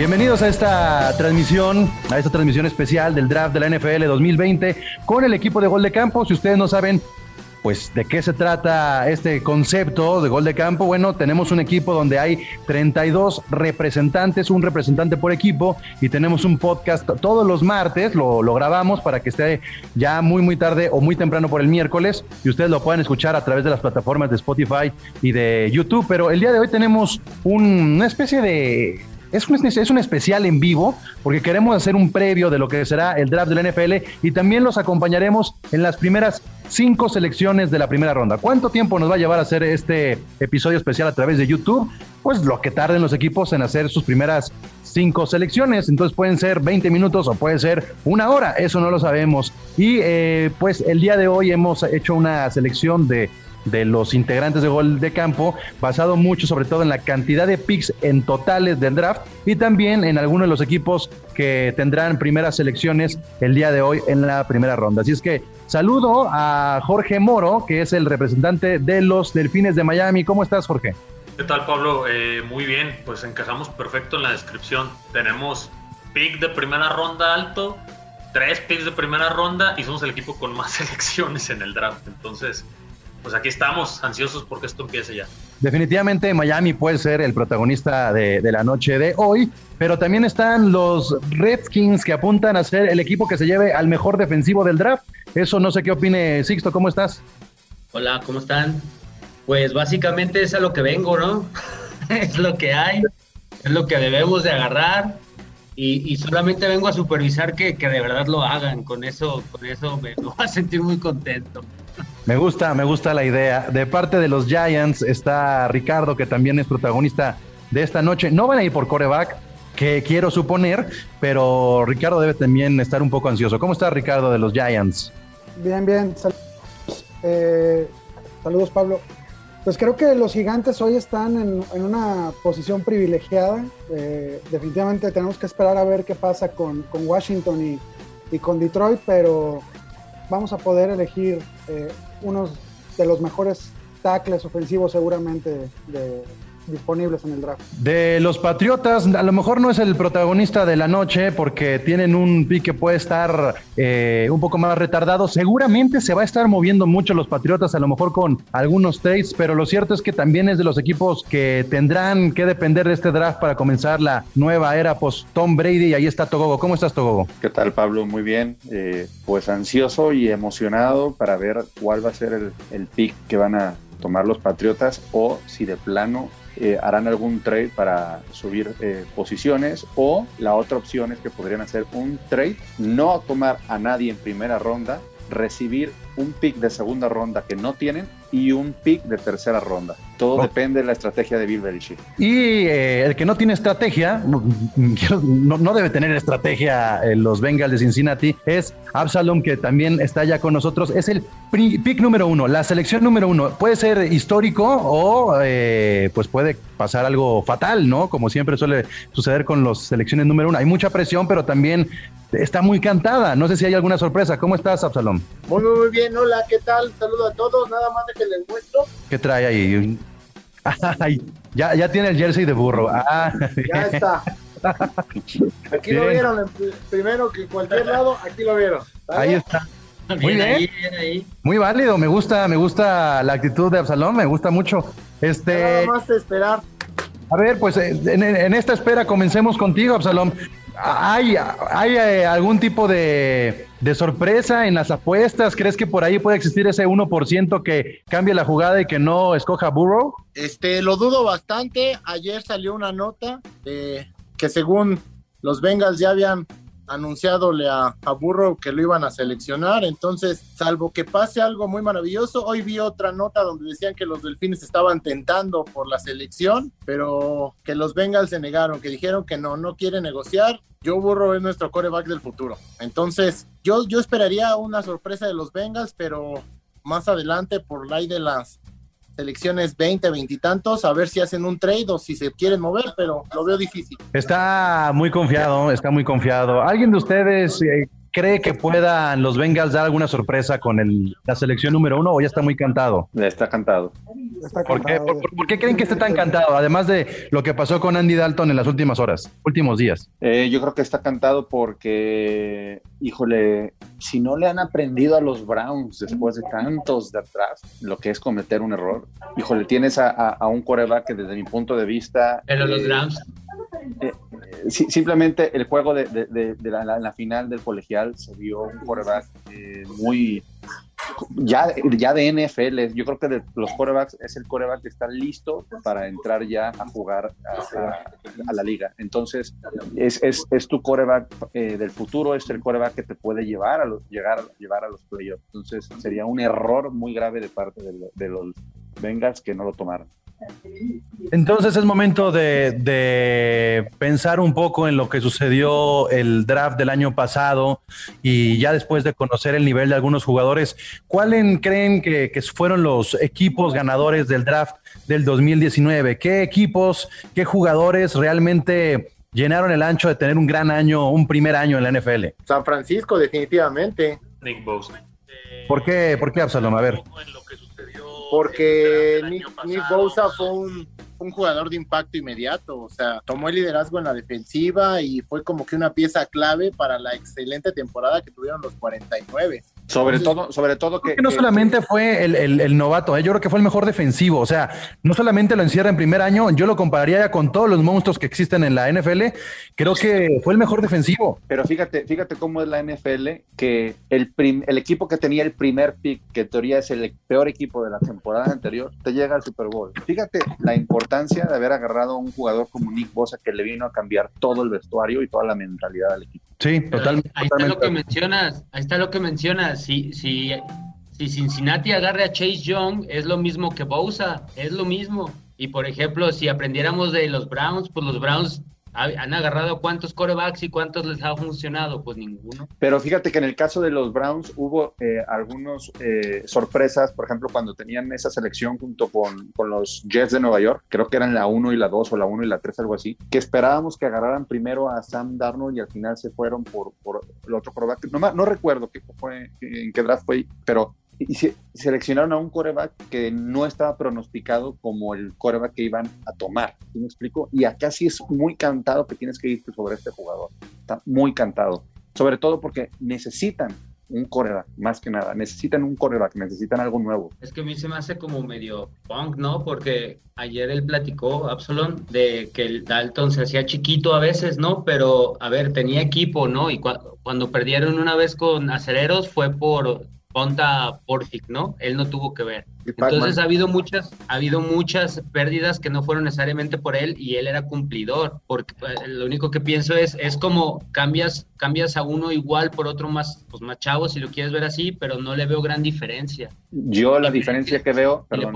Bienvenidos a esta transmisión, a esta transmisión especial del draft de la NFL 2020 con el equipo de Gol de Campo. Si ustedes no saben, pues de qué se trata este concepto de Gol de Campo, bueno, tenemos un equipo donde hay 32 representantes, un representante por equipo, y tenemos un podcast todos los martes, lo, grabamos para que esté ya muy, muy tarde o muy temprano por el miércoles, y ustedes lo puedan escuchar a través de las plataformas de Spotify y de YouTube. Pero el día de hoy tenemos un- una especie de es un, es un especial en vivo porque queremos hacer un previo de lo que será el draft de la NFL y también los acompañaremos en las primeras cinco selecciones de la primera ronda. ¿Cuánto tiempo nos va a llevar a hacer este episodio especial a través de YouTube? Pues lo que tarden los equipos en hacer sus primeras cinco selecciones. Entonces pueden ser 20 minutos o puede ser una hora, eso no lo sabemos. Y eh, pues el día de hoy hemos hecho una selección de de los integrantes de gol de campo, basado mucho sobre todo en la cantidad de picks en totales del draft y también en algunos de los equipos que tendrán primeras selecciones el día de hoy en la primera ronda. Así es que saludo a Jorge Moro, que es el representante de los Delfines de Miami. ¿Cómo estás, Jorge? ¿Qué tal, Pablo? Eh, muy bien, pues encajamos perfecto en la descripción. Tenemos pick de primera ronda alto, tres picks de primera ronda y somos el equipo con más selecciones en el draft. Entonces, pues aquí estamos, ansiosos porque esto empiece ya. Definitivamente Miami puede ser el protagonista de, de la noche de hoy, pero también están los Redskins que apuntan a ser el equipo que se lleve al mejor defensivo del draft. Eso no sé qué opine Sixto, ¿cómo estás? Hola, ¿cómo están? Pues básicamente es a lo que vengo, ¿no? es lo que hay, es lo que debemos de agarrar y, y solamente vengo a supervisar que, que de verdad lo hagan. Con eso, con eso me, me voy a sentir muy contento. Me gusta, me gusta la idea. De parte de los Giants está Ricardo, que también es protagonista de esta noche. No van a ir por coreback, que quiero suponer, pero Ricardo debe también estar un poco ansioso. ¿Cómo está Ricardo de los Giants? Bien, bien. Saludos, Eh, saludos, Pablo. Pues creo que los gigantes hoy están en, una posición privilegiada. Eh, definitivamente tenemos que esperar a ver qué pasa con, con Washington y, y con Detroit, pero vamos a poder elegir eh, unos de los mejores tackles ofensivos seguramente de- disponibles en el draft. De los Patriotas, a lo mejor no es el protagonista de la noche porque tienen un pick que puede estar eh, un poco más retardado. Seguramente se va a estar moviendo mucho los Patriotas, a lo mejor con algunos trades, pero lo cierto es que también es de los equipos que tendrán que depender de este draft para comenzar la nueva era post Tom Brady. Y ahí está Togogo. ¿Cómo estás, Togogo? ¿Qué tal, Pablo? Muy bien. Eh, pues ansioso y emocionado para ver cuál va a ser el, el pick que van a tomar los Patriotas o si de plano eh, harán algún trade para subir eh, posiciones o la otra opción es que podrían hacer un trade, no tomar a nadie en primera ronda, recibir un pick de segunda ronda que no tienen y un pick de tercera ronda. Todo Oh. depende de la estrategia de Bill Belichick. Y eh, el que no tiene estrategia, no, no- no debe tener estrategia en los Bengals de Cincinnati, es Absalom, que también está ya con nosotros. Es el pick número uno, la selección número uno. Puede ser histórico o eh, pues puede pasar algo fatal, ¿no? Como siempre suele suceder con las selecciones número uno. Hay mucha presión, pero también está muy cantada. No sé si hay alguna sorpresa. ¿Cómo estás, Absalom? Muy, muy, muy bien, hola, ¿qué tal? Saludo a todos, nada más de que les muestro. ¿Qué trae ahí? Ay, ya, ya tiene el jersey de burro. Ah, Ya está. Aquí lo vieron, primero que en cualquier lado, aquí lo vieron. ¿vale? ahí está. Muy bien. ahí, bien ahí. Muy válido, me gusta, me gusta la actitud de Absalón, me gusta mucho. Este, Nada más de esperar. a ver, pues eh, en, en esta espera comencemos contigo, Absalón. ¿Hay, hay eh, algún tipo de, de sorpresa en las apuestas? ¿Crees que por ahí puede existir ese 1% que cambie la jugada y que no escoja Burrow? Este, lo dudo bastante. Ayer salió una nota de que según los Bengals ya habían anunciadole a, a Burrow que lo iban a seleccionar. Entonces, salvo que pase algo muy maravilloso, hoy vi otra nota donde decían que los delfines estaban tentando por la selección, pero que los Bengals se negaron, que dijeron que no, no quiere negociar. Joe Burrow es nuestro coreback del futuro. Entonces, yo, yo esperaría una sorpresa de los Bengals, pero más adelante por ahí de las selecciones 20, 20 y tantos, a ver si hacen un trade o si se quieren mover, pero lo veo difícil. Está muy confiado, está muy confiado. ¿Alguien de ustedes eh, cree que puedan los Bengals dar alguna sorpresa con el, la selección número uno o ya está muy cantado? Está cantado. Está ¿Por qué, cantado. por- por qué creen que esté tan cantado? Además de lo que pasó con Andy Dalton en las últimas horas, últimos días. Eh, yo creo que está cantado porque, híjole, si no le han aprendido a los Browns después de tantos de atrás lo que es cometer un error, híjole, tienes a, a- a un coreback que desde mi punto de vista... Pero los eh, Browns, eh, simplemente el juego de, la, final del colegial se vio un quarterback eh, muy ya, ya de NFL. Yo creo que de los quarterbacks es el quarterback que está listo para entrar ya a jugar a, la liga. Entonces, es, es, es tu quarterback eh, del futuro, es el quarterback que te puede llevar a los, llegar, llevar a los playoffs. Entonces, sería un error muy grave de parte de, de los Bengals que no lo tomaron. Entonces es momento de, de pensar un poco en lo que sucedió el draft del año pasado y ya después de conocer el nivel de algunos jugadores, ¿cuáles creen que, que fueron los equipos ganadores del draft del 2019? ¿Qué equipos, qué jugadores realmente llenaron el ancho de tener un gran año, un primer año en la NFL? San Francisco, definitivamente, Nick Bosa. ¿Por qué, por qué Absalom? A ver. Porque Nick, Nick Bosa fue un, un jugador de impacto inmediato, o sea, tomó el liderazgo en la defensiva y fue como que una pieza clave para la excelente temporada que tuvieron los 49. Sobre Entonces, todo, sobre todo que, que no que- solamente fue el, el- el novato, ¿eh? yo creo que fue el mejor defensivo. O sea, no solamente lo encierra en primer año, yo lo compararía ya con todos los monstruos que existen en la NFL. Creo que fue el mejor defensivo. Pero fíjate, fíjate cómo es la NFL, que el, prim- el equipo que tenía el primer pick, que en teoría es el peor equipo de la temporada anterior, te llega al Super Bowl. Fíjate la importancia de haber agarrado a un jugador como Nick Bosa que le vino a cambiar todo el vestuario y toda la mentalidad del equipo. Sí, totalmente. ahí, ahí está lo que mencionas, ahí está lo que mencionas. Si, si, si Cincinnati agarre a Chase Young, es lo mismo que Bosa, es lo mismo. Y por ejemplo, si aprendiéramos de los Browns, pues los Browns han agarrado cuántos corebacks y cuántos les ha funcionado, pues ninguno. Pero fíjate que en el caso de los Browns hubo eh, algunas sorpresas, por ejemplo, cuando tenían esa selección junto con, con los Jets de Nueva York, creo que eran la 1 y la 2 o la 1 y la 3, algo así, que esperábamos que agarraran primero a Sam Darnold y al final se fueron por, por el otro coreback. No, no recuerdo qué fue, en qué draft fue, pero y se- seleccionaron a un coreback que no estaba pronosticado como el coreback que iban a tomar. ¿Sí me explico? Y acá sí es muy cantado que tienes que irte sobre este jugador. Está muy cantado. Sobre todo porque necesitan un coreback, más que nada. Necesitan un coreback, necesitan algo nuevo. Es que a mí se me hace como medio punk, ¿no? Porque ayer él platicó, Absalom, de que el Dalton se hacía chiquito a veces, ¿no? Pero, a ver, tenía equipo, ¿no? Y cua- cuando perdieron una vez con Acereros fue por Ponta Portic, ¿no? Él no tuvo que ver. Entonces ha habido muchas, ha habido muchas pérdidas que no fueron necesariamente por él y él era cumplidor. Porque eh, lo único que pienso es, es como cambias, cambias a uno igual por otro más, pues más chavo, si lo quieres ver así, pero no le veo gran diferencia. Yo la diferencia que veo, perdón,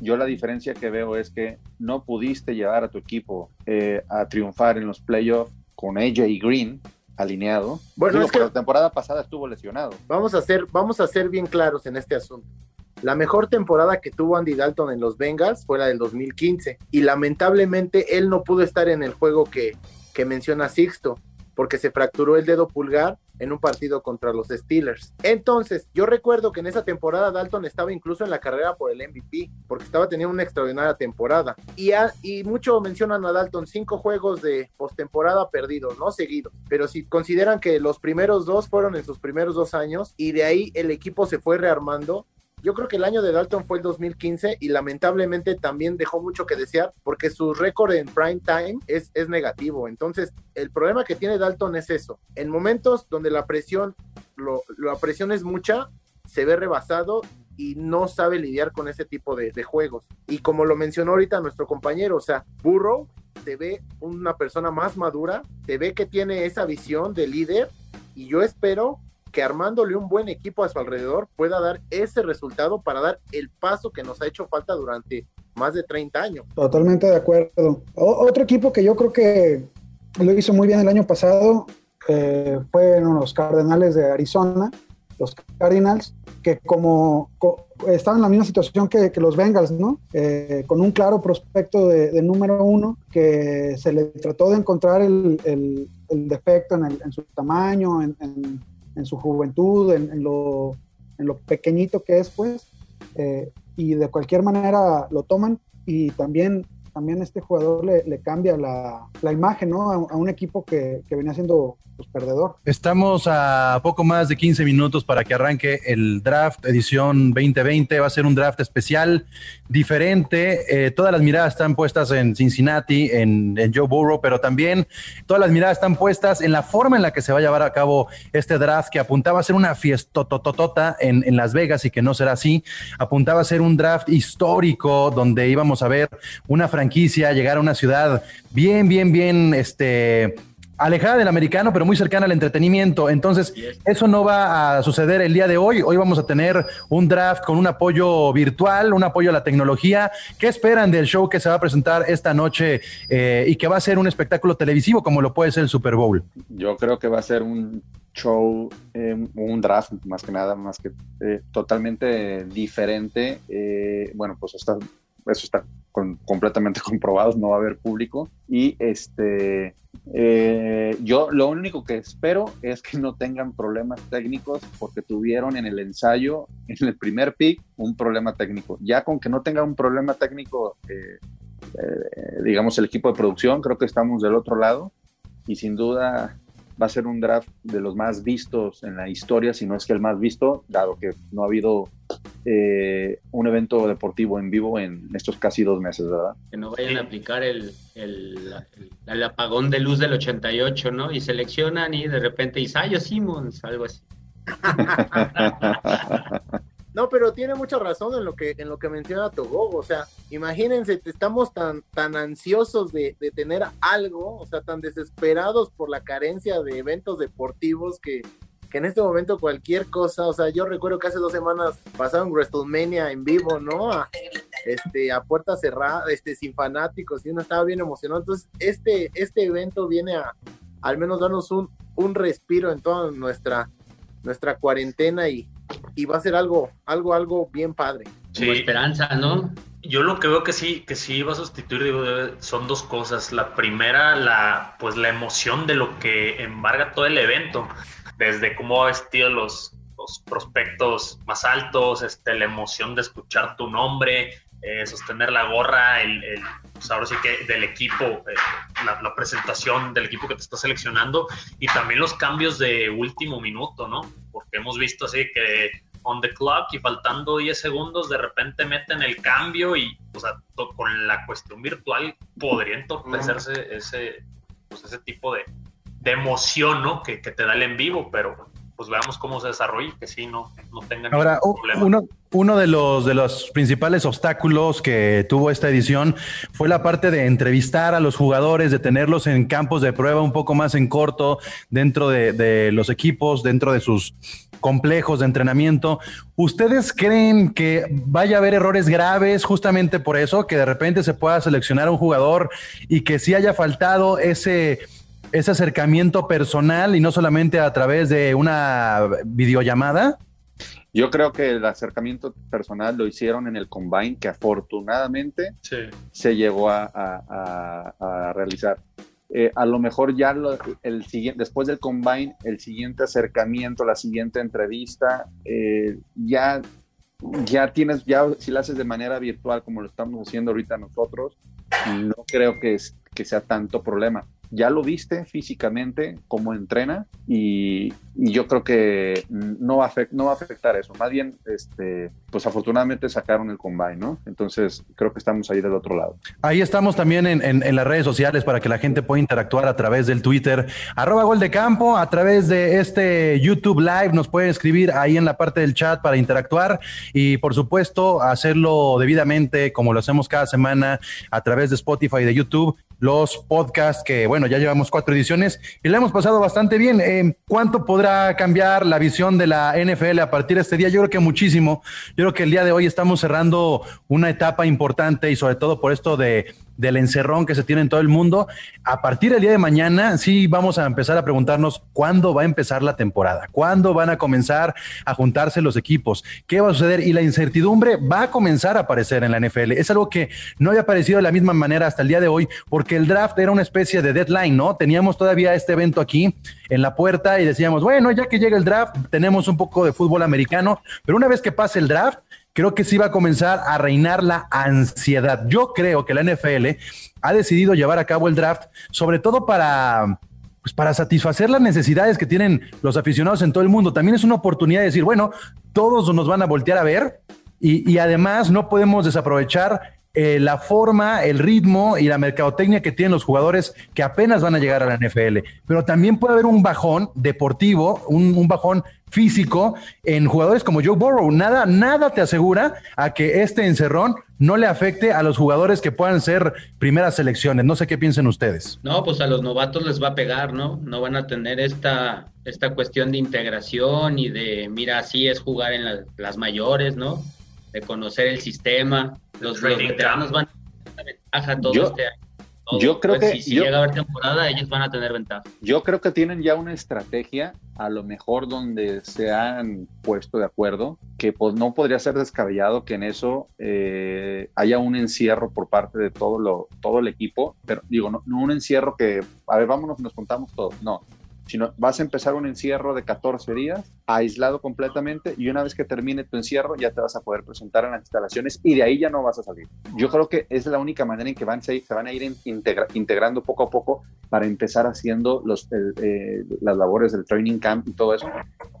yo la diferencia que veo es que no pudiste llevar a tu equipo eh, a triunfar en los playoffs con AJ Green alineado. Bueno, Digo, es que- la temporada pasada estuvo lesionado. Vamos a ser, vamos a ser bien claros en este asunto. La mejor temporada que tuvo Andy Dalton en los Bengals fue la del 2015 y lamentablemente él no pudo estar en el juego que, que menciona Sixto porque se fracturó el dedo pulgar en un partido contra los Steelers. Entonces, yo recuerdo que en esa temporada Dalton estaba incluso en la carrera por el MVP, porque estaba teniendo una extraordinaria temporada. Y, a- mucho mencionan a Dalton, cinco juegos de postemporada perdidos, no seguidos. Pero si consideran que los primeros dos fueron en sus primeros dos años y de ahí el equipo se fue rearmando, yo creo que el año de Dalton fue el 2015 y lamentablemente también dejó mucho que desear porque su récord en prime time es, es negativo. Entonces, el problema que tiene Dalton es eso. En momentos donde la presión, lo- la presión es mucha, se ve rebasado y no sabe lidiar con ese tipo de, juegos. Y como lo mencionó ahorita nuestro compañero, o sea, Burrow se ve una persona más madura, se ve que tiene esa visión de líder y yo espero que armándole un buen equipo a su alrededor pueda dar ese resultado para dar el paso que nos ha hecho falta durante más de 30 años. Totalmente de acuerdo. otro equipo que yo creo que lo hizo muy bien el año pasado eh, fueron los Cardenales de Arizona, los Cardinals, que como estaban en la misma situación que, los Bengals, ¿no? Eh, con un claro prospecto de, número uno, que se le trató de encontrar el, defecto en, su tamaño, en en su juventud, en, lo, en lo pequeñito que es, pues, eh, y de cualquier manera lo toman y también también este jugador le, cambia la, imagen ¿no? a, un equipo que, venía siendo pues, perdedor. Estamos a poco más de 15 minutos para que arranque el draft edición 2020. Va a ser un draft especial, diferente. Eh, todas las miradas están puestas en Cincinnati, en, Joe Burrow, pero también todas las miradas están puestas en la forma en la que se va a llevar a cabo este draft, que apuntaba a ser una fiesta en, en Las Vegas y que no será así. Apuntaba a ser un draft histórico donde íbamos a ver una franquicia franquicia, llegar a una ciudad bien, bien, bien, este, alejada del americano, pero muy cercana al entretenimiento. Entonces, eso no va a suceder el día de hoy. Hoy vamos a tener un draft con un apoyo virtual, un apoyo a la tecnología. ¿Qué esperan del show que se va a presentar esta noche eh, y que va a ser un espectáculo televisivo como lo puede ser el Super Bowl? Yo creo que va a ser un show, eh, un draft más que nada, más que eh, totalmente diferente. bueno, pues está eso está completamente comprobado, no va a haber público. Y este, eh, yo lo único que espero es que no tengan problemas técnicos porque tuvieron en el ensayo, en el primer pick, un problema técnico. Ya con que no tengan un problema técnico, eh, eh, digamos, el equipo de producción, creo que estamos del otro lado. Y sin duda va a ser un draft de los más vistos en la historia, si no es que el más visto, dado que no ha habido eh, un evento deportivo en vivo en estos casi dos meses, ¿verdad? Que no vayan a aplicar el, el, el, apagón de luz del 88, ¿no? Y seleccionan y de repente Isayo Simmons, algo así. No, pero tiene mucha razón en lo que en lo que menciona Togogo, o sea, imagínense, estamos tan tan ansiosos de, de, tener algo, o sea, tan desesperados por la carencia de eventos deportivos que, que en este momento cualquier cosa, o sea, yo recuerdo que hace dos semanas pasaron WrestleMania en vivo, ¿no? A, este, a puerta cerrada, este, sin fanáticos, y uno estaba bien emocionado, entonces este, este evento viene a al menos darnos un, un respiro en toda nuestra, nuestra cuarentena y, y va a ser algo, algo, algo bien padre. Como esperanza, ¿no? Yo lo que veo que sí, que sí va a sustituir, digo, son dos cosas. La primera, la, pues la emoción de lo que embarga todo el evento, desde cómo ha vestido los, los prospectos más altos, este, la emoción de escuchar tu nombre, eh, sostener la gorra, el, el pues ahora sí que del equipo, eh, la, la, presentación del equipo que te está seleccionando y también los cambios de último minuto, ¿no? Porque hemos visto así que on the clock y faltando 10 segundos de repente meten el cambio y o sea, con la cuestión virtual podría entorpecerse ese, pues ese tipo de, de emoción, ¿no? Que, que te da el en vivo, pero pues veamos cómo se desarrolla y que sí, no, no tengan Ahora, Uno, uno de los, de los principales obstáculos que tuvo esta edición fue la parte de entrevistar a los jugadores, de tenerlos en campos de prueba un poco más en corto, dentro de, de los equipos, dentro de sus complejos de entrenamiento. ¿Ustedes creen que vaya a haber errores graves justamente por eso, que de repente se pueda seleccionar un jugador y que sí haya faltado ese ese acercamiento personal y no solamente a través de una videollamada? Yo creo que el acercamiento personal lo hicieron en el combine, que afortunadamente se llegó a, realizar. Eh, a lo mejor ya el siguiente, después del combine, el siguiente acercamiento, la siguiente entrevista, eh, ya, ya tienes, ya si lo haces de manera virtual como lo estamos haciendo ahorita nosotros, no creo que, que sea tanto problema ya lo viste físicamente, cómo entrena, y, yo creo que no va, a no va a afectar eso. Más bien, este, pues afortunadamente sacaron el combine, ¿no? Entonces creo que estamos ahí del otro lado. Ahí estamos también en, en, las redes sociales para que la gente pueda interactuar a través del Twitter, arroba gol de campo, a través de este YouTube Live, nos pueden escribir ahí en la parte del chat para interactuar y por supuesto hacerlo debidamente como lo hacemos cada semana a través de Spotify y de YouTube los podcasts que, bueno, ya llevamos cuatro ediciones y le hemos pasado bastante bien. Eh, ¿Cuánto cambiar la visión de la NFL a partir de este día? Yo creo que muchísimo. Yo creo que el día de hoy estamos cerrando una etapa importante y sobre todo por esto de del encerrón que se tiene en todo el mundo. A partir del día de mañana, sí vamos a empezar a preguntarnos cuándo va a empezar la temporada, cuándo van a comenzar a juntarse los equipos, qué va a suceder y la incertidumbre va a comenzar a aparecer en la NFL. Es algo que no había aparecido de la misma manera hasta el día de hoy, porque el draft era una especie de deadline, ¿no? Teníamos todavía este evento aquí en la puerta y decíamos, bueno, ya que llega el draft, tenemos un poco de fútbol americano, pero una vez que pase el draft, creo que sí va a comenzar a reinar la ansiedad. Yo creo que la NFL ha decidido llevar a cabo el draft, sobre todo para, pues para satisfacer las necesidades que tienen los aficionados en todo el mundo. También es una oportunidad de decir, bueno, todos nos van a voltear a ver y, y además no podemos desaprovechar eh, la forma, el ritmo y la mercadotecnia que tienen los jugadores que apenas van a llegar a la NFL. Pero también puede haber un bajón deportivo, un, bajón físico en jugadores como Joe Burrow. Nada, nada te asegura a que este encerrón no le afecte a los jugadores que puedan ser primeras selecciones. No sé qué piensen ustedes. No, pues a los novatos les va a pegar, ¿no? No van a tener esta, esta cuestión de integración y de, mira, así es jugar en las mayores, ¿no? De conocer el sistema. Los, veteranos van a tener ventaja todo este año. Yo creo pues, que si, llega a haber temporada, ellos van a tener ventaja. Yo creo que tienen ya una estrategia, a lo mejor donde se han puesto de acuerdo, que pues no podría ser descabellado que en eso eh, haya un encierro por parte de todo lo todo el equipo, pero digo no, no un encierro que a ver vámonos nos contamos todo, no, sino vas a empezar un encierro de 14 días, aislado completamente, y una vez que termine tu encierro ya te vas a poder presentar en las instalaciones y de ahí ya no vas a salir. Yo creo que es la única manera en que van, se, van a ir integrando poco a poco para empezar haciendo los, eh, las labores del training camp y todo eso.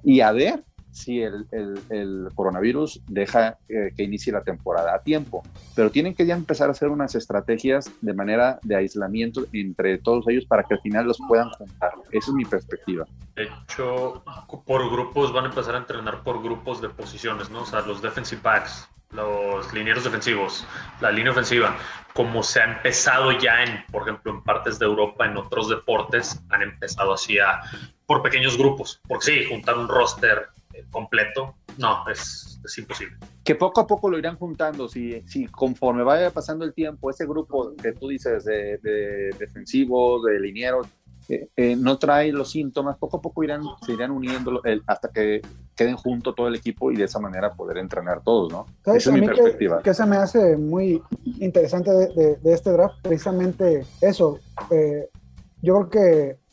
Y a ver si el, el, coronavirus deja eh, que inicie la temporada a tiempo. Pero tienen que ya empezar a hacer unas estrategias de manera de aislamiento entre todos ellos para que al final los puedan juntar. Esa es mi perspectiva. De hecho, por grupos van a empezar a entrenar por grupos de posiciones, ¿no? O sea, los defensive backs, los linieros defensivos, la línea ofensiva, como se ha empezado ya en, por ejemplo, en partes de Europa, en otros deportes, han empezado así a, por pequeños grupos, porque sí, juntar un roster completo, no, es, es, imposible. Que poco a poco lo irán juntando, si, si conforme vaya pasando el tiempo, ese grupo que tú dices de, de defensivos, de linieros, eh, eh, no trae los síntomas, poco a poco irán, se irán uniendo hasta que queden junto todo el equipo y de esa manera poder entrenar todos, ¿no? Esa es mi perspectiva. Que, se me hace muy interesante de, de, este draft, precisamente eso. Eh, yo creo que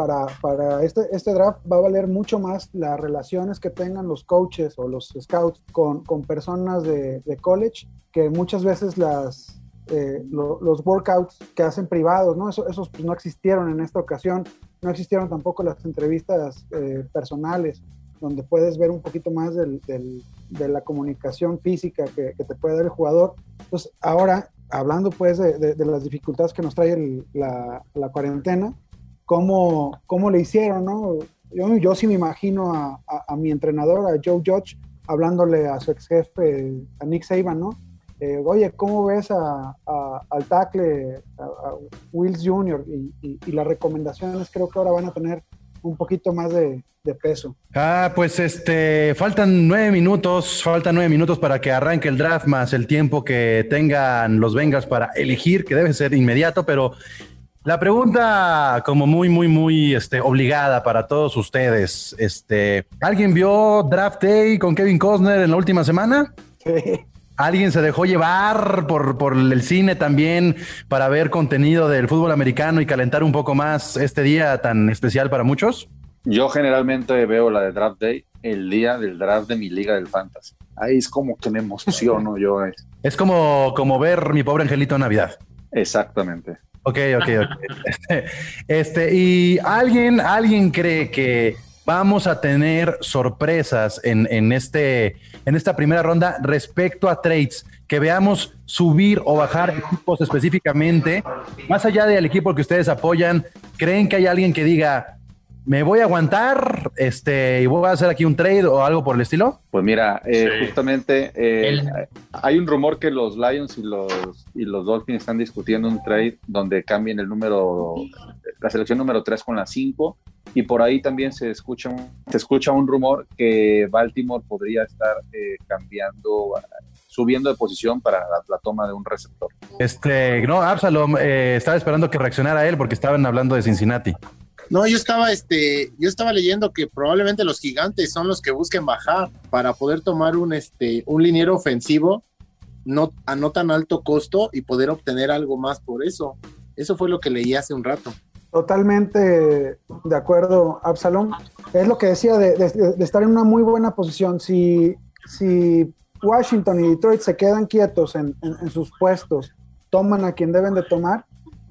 para, para este, este draft va a valer mucho más las relaciones que tengan los coaches o los scouts con, con personas de, de, college que muchas veces las, eh, los workouts que hacen privados, ¿no? Eso, esos pues, no existieron en esta ocasión, no existieron tampoco las entrevistas eh, personales donde puedes ver un poquito más del, del, de la comunicación física que, que, te puede dar el jugador. Entonces, ahora, hablando pues de, de las dificultades que nos trae la, la cuarentena, cómo, cómo le hicieron, ¿no? Yo, yo sí me imagino a, a, mi entrenador, a Joe Judge, hablándole a su ex jefe, a Nick Saban, ¿no? Eh, oye, ¿cómo ves a, al tackle, a, Wills Jr. Y, y, las recomendaciones creo que ahora van a tener un poquito más de, de, peso. Ah, pues este, faltan nueve minutos, faltan nueve minutos para que arranque el draft más el tiempo que tengan los Bengals para elegir, que debe ser inmediato, pero la pregunta como muy, muy, muy este, obligada para todos ustedes. Este, ¿Alguien vio Draft Day con Kevin Costner en la última semana? Sí. ¿Alguien se dejó llevar por, por el cine también para ver contenido del fútbol americano y calentar un poco más este día tan especial para muchos? Yo generalmente veo la de Draft Day el día del draft de mi liga del Fantasy. Ahí es como que me emociono yo. Es como, como ver mi pobre angelito en Navidad. Exactamente. Ok, ok, ok. Este, y alguien, alguien cree que vamos a tener sorpresas en, en, este, en esta primera ronda respecto a trades, que veamos subir o bajar equipos específicamente, más allá del equipo que ustedes apoyan, ¿creen que hay alguien que diga, me voy a aguantar este, y voy a hacer aquí un trade o algo por el estilo? Pues mira, eh, justamente eh, hay un rumor que los Lions y los, y los Dolphins están discutiendo un trade donde cambien el número, la selección número 3 con la 5 y por ahí también se escucha un, se escucha un rumor que Baltimore podría estar eh, cambiando subiendo de posición para la, toma de un receptor. Este, no, Absalom, estaba esperando que reaccionara él porque estaban hablando de Cincinnati. No, yo estaba, este, yo estaba leyendo que probablemente los gigantes son los que busquen bajar para poder tomar un, este, un liniero ofensivo no, a no tan alto costo y poder obtener algo más por eso. Eso fue lo que leí hace un rato. Totalmente de acuerdo, Absalom. Es lo que decía de, estar en una muy buena posición. Si, si Washington y Detroit se quedan quietos en, en sus puestos, toman a quien deben de tomar,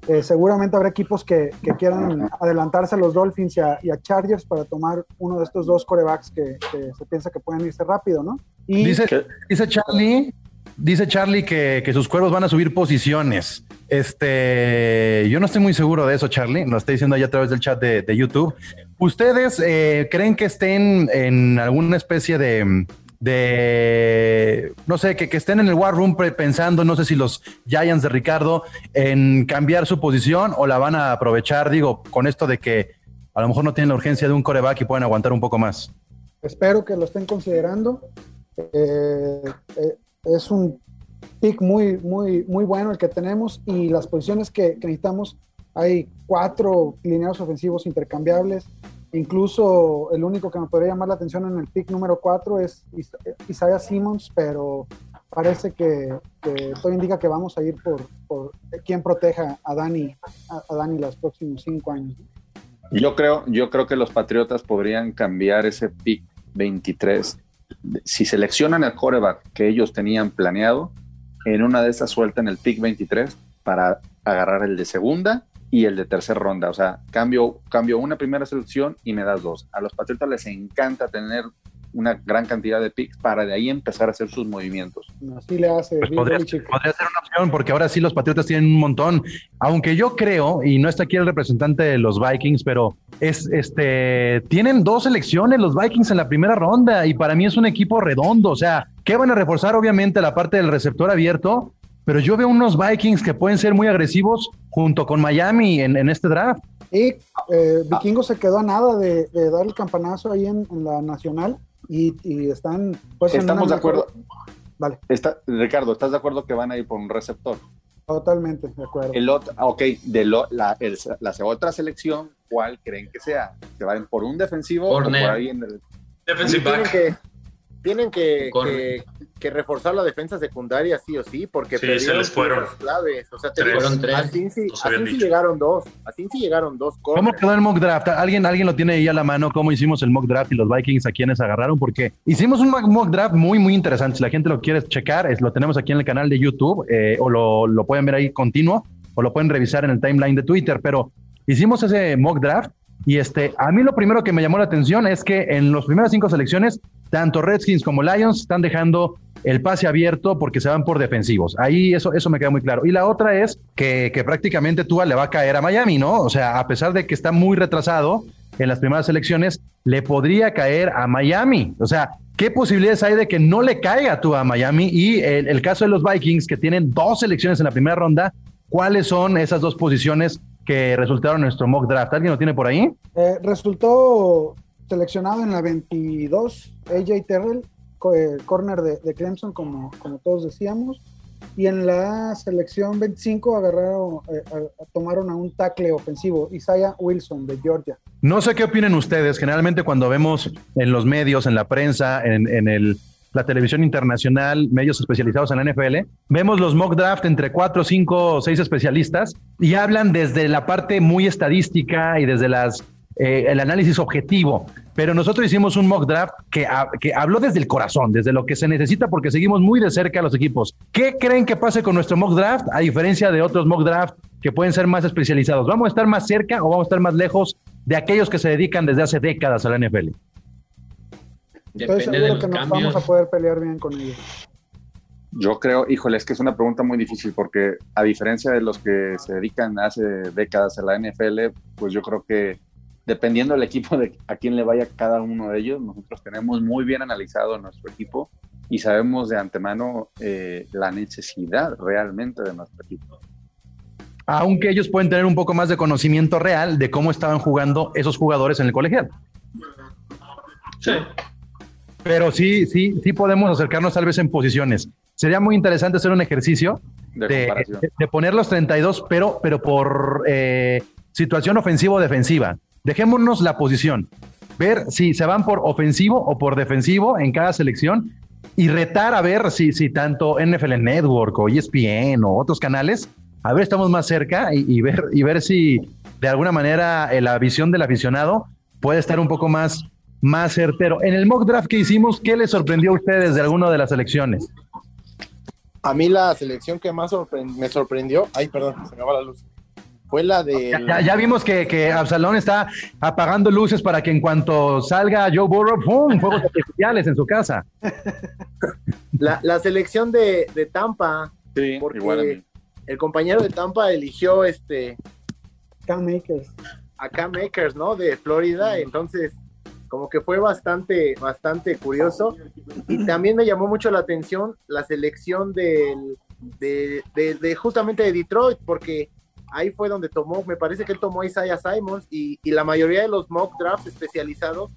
eh, seguramente habrá equipos que, quieran adelantarse a los Dolphins y a, Chargers para tomar uno de estos dos corebacks que, se piensa que pueden irse rápido, ¿no? Y dice, dice Charlie, dice Charlie que, sus cuervos van a subir posiciones. Este, yo no estoy muy seguro de eso, Charlie. Lo estoy diciendo allá a través del chat de, YouTube. ¿Ustedes eh, creen que estén en alguna especie de, de, no sé, que, que, estén en el War Room pensando, no sé si los Giants de Ricardo, en cambiar su posición o la van a aprovechar, digo, con esto de que a lo mejor no tienen la urgencia de un coreback y pueden aguantar un poco más. Espero que lo estén considerando. Eh, eh, es un pick muy, muy, muy bueno el que tenemos y las posiciones que, que necesitamos, hay cuatro lineados ofensivos intercambiables Incluso el único que me podría llamar la atención en el pick número 4 es Isaiah Simmons, pero parece que, todo indica que vamos a ir por, quien proteja a Dani, a, Dani los próximos cinco años. Yo creo, yo creo que los Patriotas podrían cambiar ese pick 23. Si seleccionan el coreback que ellos tenían planeado, en una de esas sueltan el pick 23 para agarrar el de segunda y el de tercera ronda. O sea, cambio, cambio una primera selección y me das dos. A los Patriotas les encanta tener una gran cantidad de picks para de ahí empezar a hacer sus movimientos. Así le hace. Pues podría, ser una opción porque ahora sí los Patriotas tienen un montón. Aunque yo creo, y no está aquí el representante de los Vikings, pero es este tienen dos selecciones los Vikings en la primera ronda y para mí es un equipo redondo. O sea, ¿qué van a reforzar? Obviamente la parte del receptor abierto, pero yo veo unos Vikings que pueden ser muy agresivos junto con Miami en, este draft. Y eh, Vikingo se quedó a nada de, dar el campanazo ahí en, la nacional y, están... Pues, Estamos de acuerdo. Vale. Está, Ricardo, ¿estás de acuerdo que van a ir por un receptor? Totalmente, de acuerdo. El otro, ah, ok, de lo, la, otra selección, ¿cuál creen que sea? ¿Se van por un defensivo o por ahí en el... Defensive back tienen que, que, reforzar la defensa secundaria sí o sí, porque sí, se les fueron claves. O sea, tres. fueron tres. Así sí, así llegaron dos. Así sí llegaron dos. ¿Cómo quedó el mock draft? ¿Alguien, alguien lo tiene ahí a la mano, cómo hicimos el mock draft y los Vikings a quienes agarraron, porque hicimos un mock draft muy, muy interesante. Si la gente lo quiere checar, es, lo tenemos aquí en el canal de YouTube, eh, o lo, lo pueden ver ahí continuo, o lo pueden revisar en el timeline de Twitter, pero hicimos ese mock draft y este, a mí lo primero que me llamó la atención es que en las primeras cinco selecciones, tanto Redskins como Lions están dejando el pase abierto porque se van por defensivos. Ahí eso, eso me queda muy claro. Y la otra es que, prácticamente Tua le va a caer a Miami, ¿no? O sea, a pesar de que está muy retrasado en las primeras selecciones, le podría caer a Miami. O sea, ¿qué posibilidades hay de que no le caiga Tua a Miami? Y el, caso de los Vikings, que tienen dos selecciones en la primera ronda, ¿cuáles son esas dos posiciones que resultaron en nuestro mock draft. ¿Alguien lo tiene por ahí? Eh, resultó seleccionado en la 22 AJ Terrell, corner de, Clemson, como, como todos decíamos. Y en la selección 25 agarraron, eh, tomaron a un tackle ofensivo, Isaiah Wilson de Georgia. No sé qué opinen ustedes. Generalmente cuando vemos en los medios, en la prensa, en, en el la televisión internacional, medios especializados en la NFL, vemos los mock draft entre cuatro, cinco, seis especialistas y hablan desde la parte muy estadística y desde las eh, el análisis objetivo. Pero nosotros hicimos un mock draft que, que habló desde el corazón, desde lo que se necesita, porque seguimos muy de cerca a los equipos. ¿Qué creen que pase con nuestro mock draft, a diferencia de otros mock draft que pueden ser más especializados? ¿Vamos a estar más cerca o vamos a estar más lejos de aquellos que se dedican desde hace décadas a la NFL? Estoy seguro que nos vamos a poder pelear bien con ellos. Yo creo, híjole, es que es una pregunta muy difícil porque a diferencia de los que se dedican hace décadas a la NFL, pues yo creo que dependiendo del equipo de a quién le vaya cada uno de ellos, nosotros tenemos muy bien analizado nuestro equipo y sabemos de antemano eh, la necesidad realmente de nuestro equipo. Aunque ellos pueden tener un poco más de conocimiento real de cómo estaban jugando esos jugadores en el colegial. Sí. Pero sí, sí, sí podemos acercarnos tal vez en posiciones sería muy interesante hacer un ejercicio de, poner los 32, pero, pero por eh, situación ofensiva o defensiva. Dejémonos la posición, ver si se van por ofensivo o por defensivo en cada selección y retar a ver si, si tanto NFL Network o ESPN o otros canales, a ver, estamos más cerca y, ver, y ver si de alguna manera eh, la visión del aficionado puede estar un poco más, más certero. En el mock draft que hicimos, ¿qué les sorprendió a ustedes de alguna de las selecciones? A mí la selección que más me sorprendió, ay, perdón, se me va la luz, fue la de... Ya, vimos que, que, Absalón está apagando luces para que en cuanto salga Joe Burrow, ¡pum! Fuegos artificiales en su casa. La, selección de, Tampa, sí, porque el compañero de Tampa eligió este... Cam Makers. A Cam Makers, ¿no? De Florida, entonces como que fue bastante, bastante curioso. Y también me llamó mucho la atención la selección del, de, de, justamente de Detroit, porque ahí fue donde tomó, me parece que él tomó a Isaiah Simons y, y la mayoría de los mock drafts especializados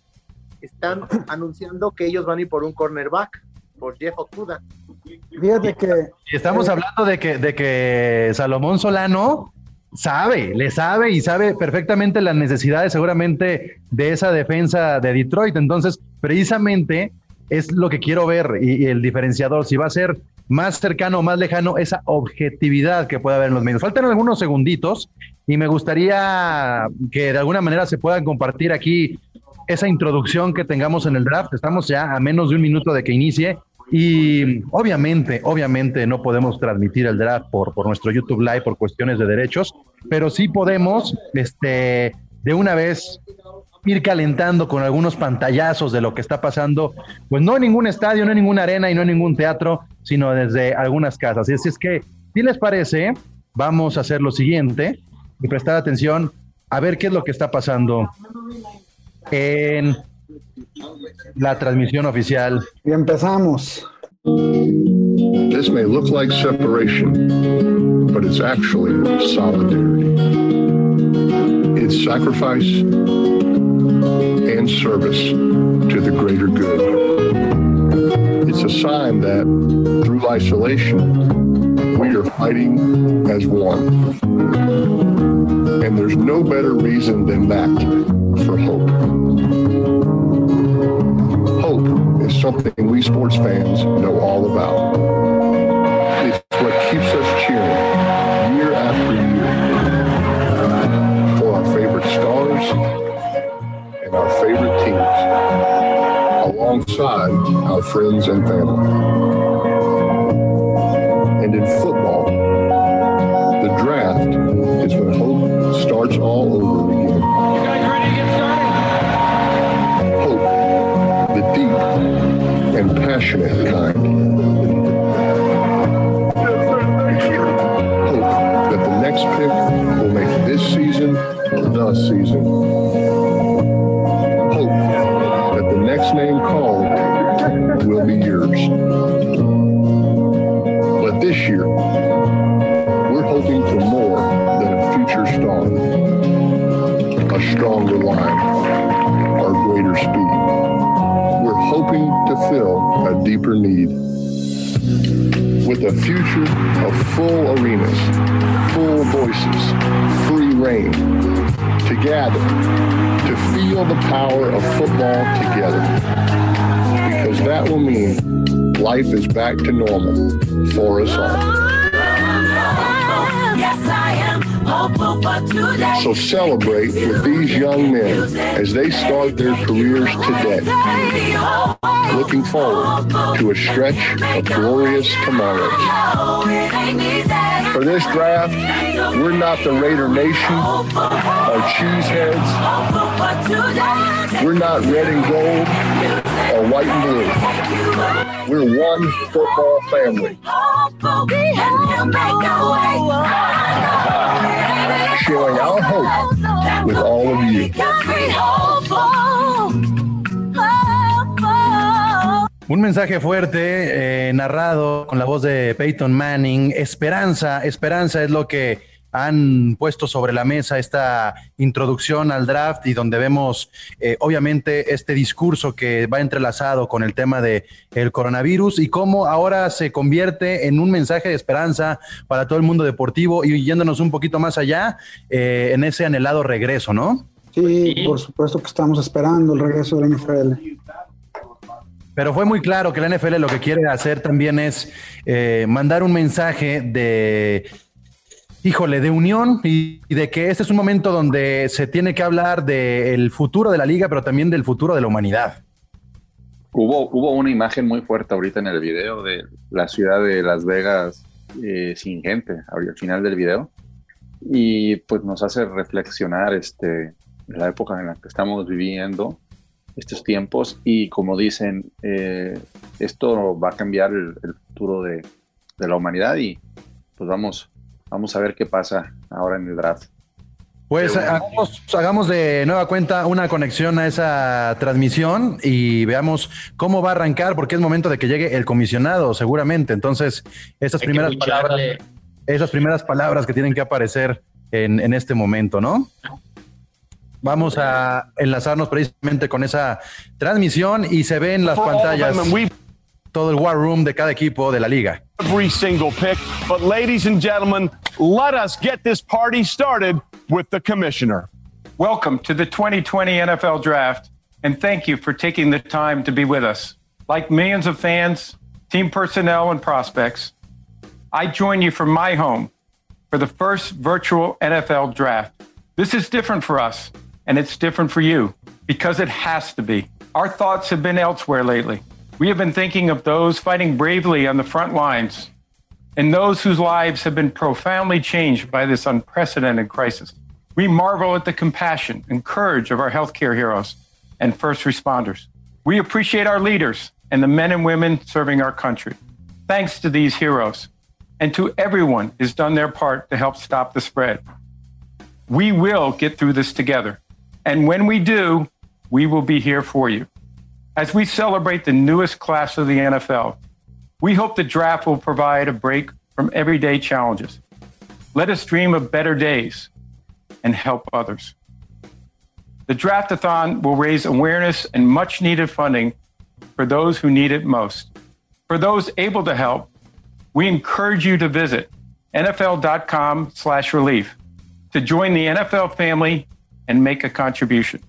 están anunciando que ellos van a ir por un cornerback, por Jeff Okuda. Fíjate que... estamos hablando de que, de que Salomón Solano sabe, le sabe y sabe perfectamente las necesidades seguramente de esa defensa de Detroit. Entonces, precisamente es lo que quiero ver y, el diferenciador, si va a ser más cercano o más lejano, esa objetividad que puede haber en los medios. Faltan algunos segunditos y me gustaría que de alguna manera se puedan compartir aquí esa introducción que tengamos en el draft. Estamos ya a menos de un minuto de que inicie y obviamente, obviamente no podemos transmitir el draft por, por nuestro YouTube Live por cuestiones de derechos, pero sí podemos, este, de una vez ir calentando con algunos pantallazos de lo que está pasando, pues no en ningún estadio, no en ninguna arena y no en ningún teatro, sino desde algunas casas. Y así es que, si les parece, vamos a hacer lo siguiente y prestar atención a ver qué es lo que está pasando en la transmisión oficial. Y empezamos. This may look like separation, but it's actually solidarity. It's sacrifice and service to the greater good. It's a sign that through isolation, we are fighting as one. And there's no better reason than that for hope. Hope is something we sports fans know all about. It's what keeps us cheering alongside our friends and family. And in football, the draft is when hope starts all over again. Hope, the deep and passionate kind. Hope that the next pick will make this season the season. We're hoping for more than a future star, a stronger line, or greater speed We're hoping to fill a deeper need. With a future of full arenas, full voices, free reign, to gather, to feel the power of football together. Because that will mean life is back to normal for us all. Yes, I am. So celebrate with these young men as they start their careers today. Looking forward to a stretch of glorious tomorrows. For this draft, we're not the Raider Nation or cheeseheads. We're not red and gold or white and blue. We're one football family. Sharing our hope with all of you. Un mensaje fuerte, eh, narrado con la voz de Peyton Manning. Esperanza, esperanza es lo que han puesto sobre la mesa esta introducción al draft y donde vemos eh, obviamente este discurso que va entrelazado con el tema de el coronavirus y cómo ahora se convierte en un mensaje de esperanza para todo el mundo deportivo y yéndonos un poquito más allá eh, en ese anhelado regreso, ¿no? Sí, por supuesto que estamos esperando el regreso del NFL. Pero fue muy claro que la NFL lo que quiere hacer también es eh, mandar un mensaje de híjole, de unión y, de que este es un momento donde se tiene que hablar del futuro de la liga, pero también del futuro de la humanidad. Hubo, hubo una imagen muy fuerte ahorita en el video de la ciudad de Las Vegas eh, sin gente, al final del video, y pues nos hace reflexionar este, la época en la que estamos viviendo, estos tiempos, y como dicen, eh, esto va a cambiar el, el futuro de, de la humanidad y pues vamos, Vamos a ver qué pasa ahora en el draft. Pues hagamos, de nueva cuenta una conexión a esa transmisión y veamos cómo va a arrancar, porque es momento de que llegue el comisionado, seguramente. Entonces, esas primeras palabras, esas primeras palabras que tienen que aparecer en, en este momento, ¿no? Vamos a enlazarnos precisamente con esa transmisión y se ven las pantallas todo el war room de cada equipo de la liga. Every single pick, but ladies and gentlemen, let us get this party started with the commissioner. Welcome to the 2020 NFL Draft, and thank you for taking the time to be with us. Like millions of fans, team personnel, and prospects, I join you from my home for the first virtual NFL Draft. This is different for us, and it's different for you because it has to be. Our thoughts have been elsewhere lately. We have been thinking of those fighting bravely on the front lines and those whose lives have been profoundly changed by this unprecedented crisis. We marvel at the compassion and courage of our healthcare heroes and first responders. We appreciate our leaders and the men and women serving our country. Thanks to these heroes and to everyone who's done their part to help stop the spread. We will get through this together. And when we do, we will be here for you. As we celebrate the newest class of the NFL, we hope the draft will provide a break from everyday challenges. Let us dream of better days and help others. The Draftathon will raise awareness and much needed funding for those who need it most. For those able to help, we encourage you to visit nfl.com slash relief to join the NFL family and make a contribution.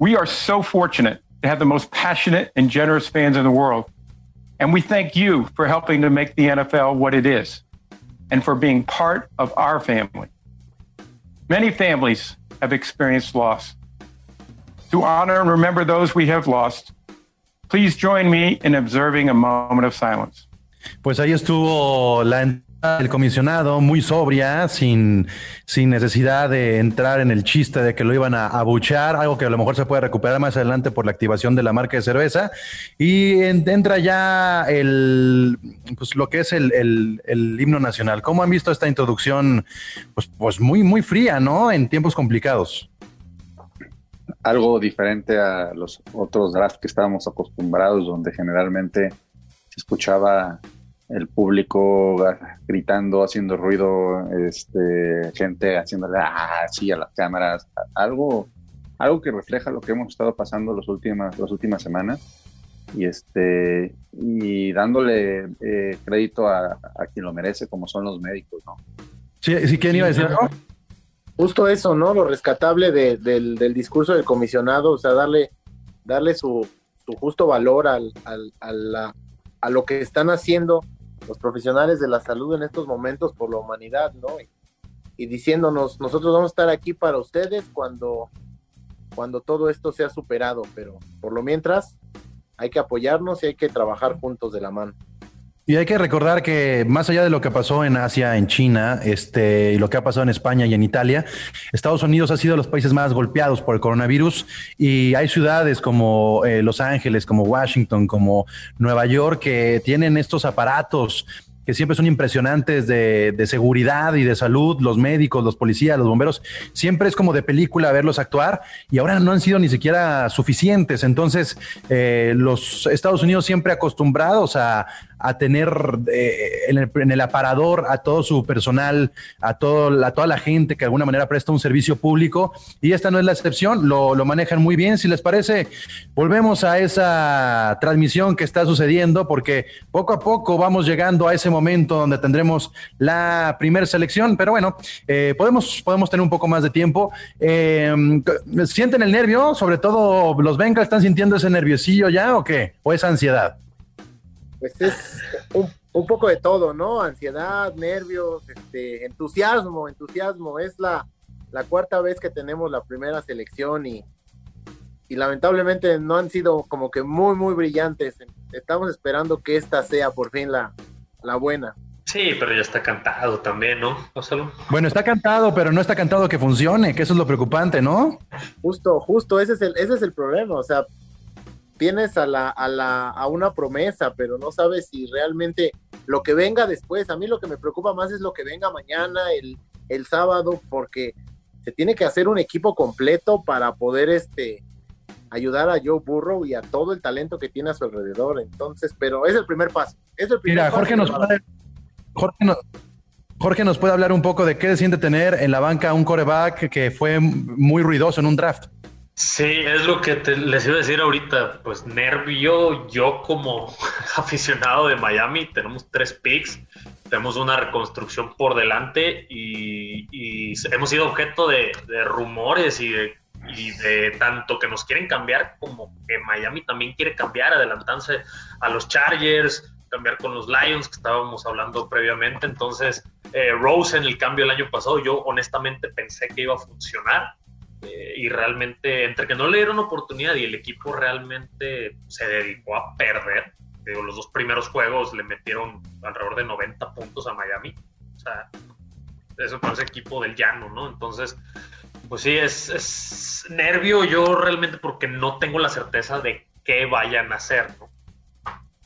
We are so fortunate to have the most passionate and generous fans in the world. And we thank you for helping to make the NFL what it is and for being part of our family. Many families have experienced loss. To honor and remember those we have lost, please join me in observing a moment of silence. Pues ahí estuvo la el comisionado muy sobria, sin, sin necesidad de entrar en el chiste de que lo iban a abuchar, algo que a lo mejor se puede recuperar más adelante por la activación de la marca de cerveza. Y entra ya el, pues lo que es el, el, himno nacional. ¿Cómo han visto esta introducción? Pues, pues muy, muy fría, ¿no? En tiempos complicados. Algo diferente a los otros drafts que estábamos acostumbrados, donde generalmente se escuchaba el público gritando, haciendo ruido, este, gente haciéndole así ah, a las cámaras, algo, algo que refleja lo que hemos estado pasando las últimas, las últimas semanas y este y dándole eh, crédito a, quien lo merece, como son los médicos, ¿no? Sí, sí ¿quién iba a decir Justo eso, ¿no? Lo rescatable del, discurso del comisionado, o sea, darle, darle su, su justo valor al, al, a, a lo que están haciendo los profesionales de la salud en estos momentos por la humanidad, ¿no? y diciéndonos, nosotros vamos a estar aquí para ustedes cuando, cuando todo esto sea superado, pero por lo mientras hay que apoyarnos y hay que trabajar juntos de la mano. Y hay que recordar que más allá de lo que pasó en Asia, en China, este, y lo que ha pasado en España y en Italia, Estados Unidos ha sido los países más golpeados por el coronavirus y hay ciudades como eh, Los Ángeles, como Washington, como Nueva York que tienen estos aparatos que siempre son impresionantes de, de, seguridad y de salud, los médicos, los policías, los bomberos, siempre es como de película verlos actuar y ahora no han sido ni siquiera suficientes. Entonces, eh, los Estados Unidos siempre acostumbrados a, a tener eh, en, el, aparador a todo su personal, a, todo, a toda la gente que de alguna manera presta un servicio público. Y esta no es la excepción, lo, lo, manejan muy bien. Si les parece, volvemos a esa transmisión que está sucediendo, porque poco a poco vamos llegando a ese momento donde tendremos la primera selección. Pero bueno, eh, podemos, podemos tener un poco más de tiempo. Eh, ¿Sienten el nervio? Sobre todo los Bengals, ¿están sintiendo ese nerviosillo ya o qué? ¿O esa ansiedad? Pues es un, un, poco de todo, ¿no? Ansiedad, nervios, este, entusiasmo, entusiasmo. Es la, la cuarta vez que tenemos la primera selección y, y lamentablemente no han sido como que muy, muy brillantes. Estamos esperando que esta sea por fin la, la buena. Sí, pero ya está cantado también, ¿no? Bueno, está cantado, pero no está cantado que funcione, que eso es lo preocupante, ¿no? Justo, justo, ese es el, ese es el problema. O sea, tienes a, la, a, la, a una promesa, pero no sabes si realmente lo que venga después, a mí lo que me preocupa más es lo que venga mañana, el, el sábado, porque se tiene que hacer un equipo completo para poder este, ayudar a Joe Burrow y a todo el talento que tiene a su alrededor. Entonces, pero es el primer paso. Es el primer Mira, paso Jorge nos, puede, Jorge, nos, Jorge nos puede hablar un poco de qué se siente tener en la banca un coreback que fue muy ruidoso en un draft. Sí, es lo que te, les iba a decir ahorita. Pues nervio, yo como aficionado de Miami, tenemos tres picks, tenemos una reconstrucción por delante y, hemos sido objeto de, rumores y de, y de, tanto que nos quieren cambiar como que Miami también quiere cambiar, adelantarse a los Chargers, cambiar con los Lions que estábamos hablando previamente. Entonces, eh, Rose en el cambio el año pasado, yo honestamente pensé que iba a funcionar eh, y realmente, entre que no le dieron oportunidad y el equipo realmente se dedicó a perder, digo, los dos primeros juegos le metieron alrededor de 90 puntos a Miami. O sea, eso parece equipo del llano, ¿no? Entonces, pues sí, es, es nervio yo realmente porque no tengo la certeza de qué vayan a hacer, ¿no?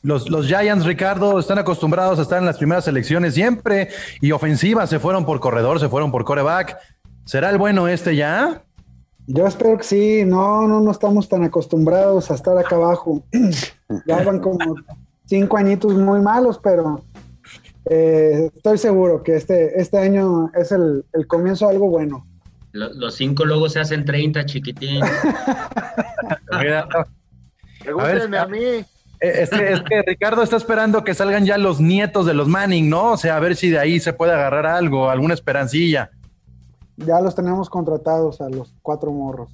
Los, los, Giants, Ricardo, están acostumbrados a estar en las primeras elecciones siempre y ofensivas, se fueron por corredor, se fueron por coreback. ¿Será el bueno este ya? Yo espero que sí, no, no, no estamos tan acostumbrados a estar acá abajo. ya van como cinco añitos muy malos, pero eh, estoy seguro que este, este año es el, el comienzo de algo bueno. Los, los cinco luego se hacen 30, chiquitín. Pregúntenme a, a, mí. Es que, es que, Ricardo está esperando que salgan ya los nietos de los Manning, ¿no? O sea, a ver si de ahí se puede agarrar algo, alguna esperancilla. Ya los tenemos contratados a los cuatro morros.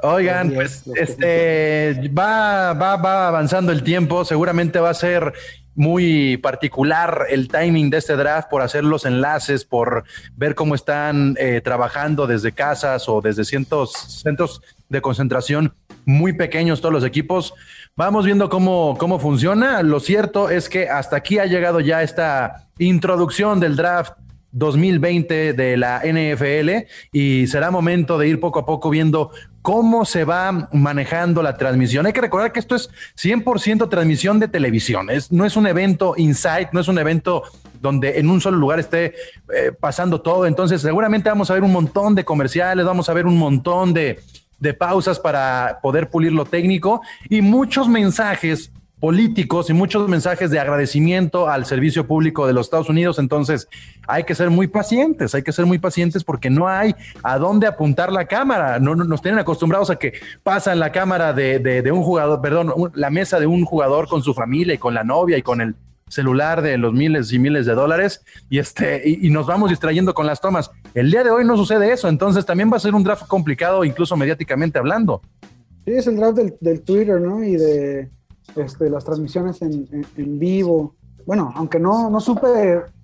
Oigan, pues este va, va, va avanzando el tiempo, seguramente va a ser muy particular el timing de este draft por hacer los enlaces, por ver cómo están eh, trabajando desde casas o desde cientos, centros de concentración muy pequeños todos los equipos. Vamos viendo cómo, cómo funciona. Lo cierto es que hasta aquí ha llegado ya esta introducción del draft 2020 de la NFL y será momento de ir poco a poco viendo cómo se va manejando la transmisión. Hay que recordar que esto es 100% transmisión de televisión, es, no es un evento inside, no es un evento donde en un solo lugar esté eh, pasando todo, entonces seguramente vamos a ver un montón de comerciales, vamos a ver un montón de, de pausas para poder pulir lo técnico y muchos mensajes políticos y muchos mensajes de agradecimiento al servicio público de los Estados Unidos. Entonces, hay que ser muy pacientes, hay que ser muy pacientes porque no hay a dónde apuntar la cámara. No, no nos tienen acostumbrados a que pasan la cámara de, de, de un jugador, perdón, la mesa de un jugador con su familia y con la novia y con el celular de los miles y miles de dólares y este y, nos vamos distrayendo con las tomas. El día de hoy no sucede eso, entonces también va a ser un draft complicado, incluso mediáticamente hablando. Sí, es el draft del Twitter, ¿no? Y de este, las transmisiones en, en, en, vivo. Bueno, aunque no, no supe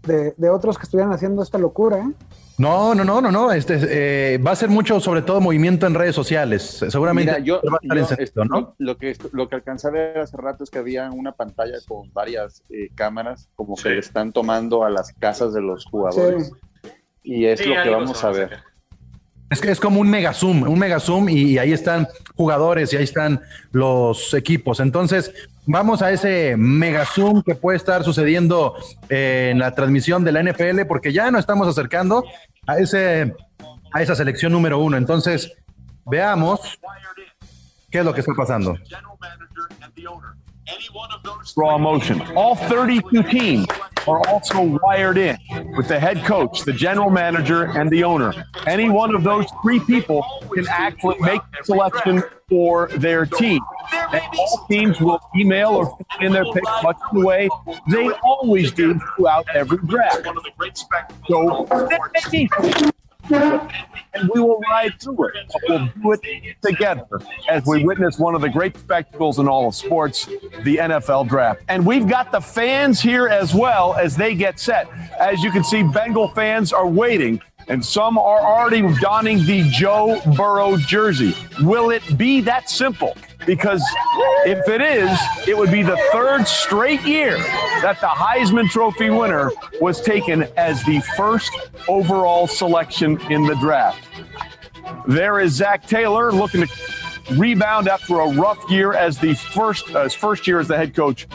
de, de otros que estuvieran haciendo esta locura. ¿eh? No, no, no, no, no. Este, eh, va a ser mucho, sobre todo, movimiento en redes sociales. Seguramente Mira, yo, va a estar yo, encendido, esto, ¿no? lo, que, lo que alcancé a ver hace rato es que había una pantalla con varias eh, cámaras, como Sí. que le están tomando a las casas de los jugadores. Y es Sí, lo que vamos a ver. Es que es como un mega zoom, un mega zoom y, y ahí están jugadores y ahí están los equipos. Entonces, vamos a ese mega zoom que puede estar sucediendo eh, en la transmisión de la NFL porque ya nos estamos acercando a ese a esa selección número uno. Entonces, veamos qué es lo que está pasando. Raw motion. All 32 teams are also wired in with the head coach, the general manager, and the owner. Any one of those three people can actually make the selection for their team. And all teams will email or fill in their pick much the way they always do throughout every draft. So, and we will ride through it. We'll do it together as we witness one of the great spectacles in all of sports, the NFL draft. And we've got the fans here as well as they get set. As you can see, Bengal fans are waiting. And some are already donning the Joe Burrow jersey. Will it be that simple? Because if it is, it would be the third straight year that the Heisman Trophy winner was taken as the first overall selection in the draft. There is Zach Taylor looking to rebound after a rough year as the first uh, his first year as the head coach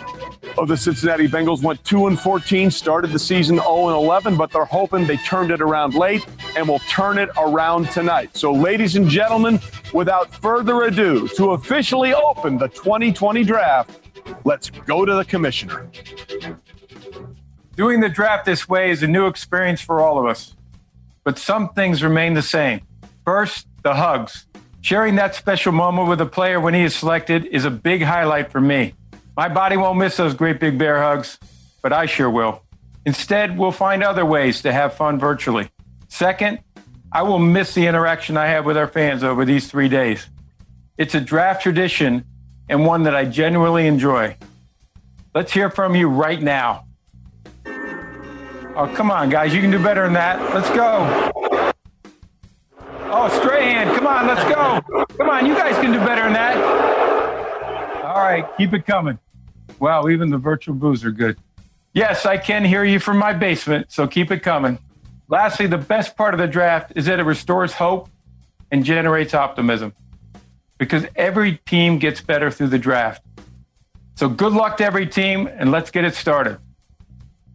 of the Cincinnati Bengals. Went two and fourteen, started the season zero and eleven, but they're hoping they turned it around late and will turn it around tonight. So, ladies and gentlemen, without further ado, to officially open the 2020 draft, let's go to the commissioner. Doing the draft this way is a new experience for all of us, but some things remain the same. First, the hugs. Sharing that special moment with a player when he is selected is a big highlight for me. My body won't miss those great big bear hugs, but I sure will. Instead, we'll find other ways to have fun virtually. Second, I will miss the interaction I have with our fans over these three days. It's a draft tradition and one that I genuinely enjoy. Let's hear from you right now. Oh, come on, guys. You can do better than that. Let's go. Oh, Strahan, come on, let's go. Come on, you guys can do better than that. All right, keep it coming. Wow, even the virtual boos are good. Yes, I can hear you from my basement, so keep it coming. Lastly, the best part of the draft is that it restores hope and generates optimism because every team gets better through the draft. So good luck to every team, and let's get it started.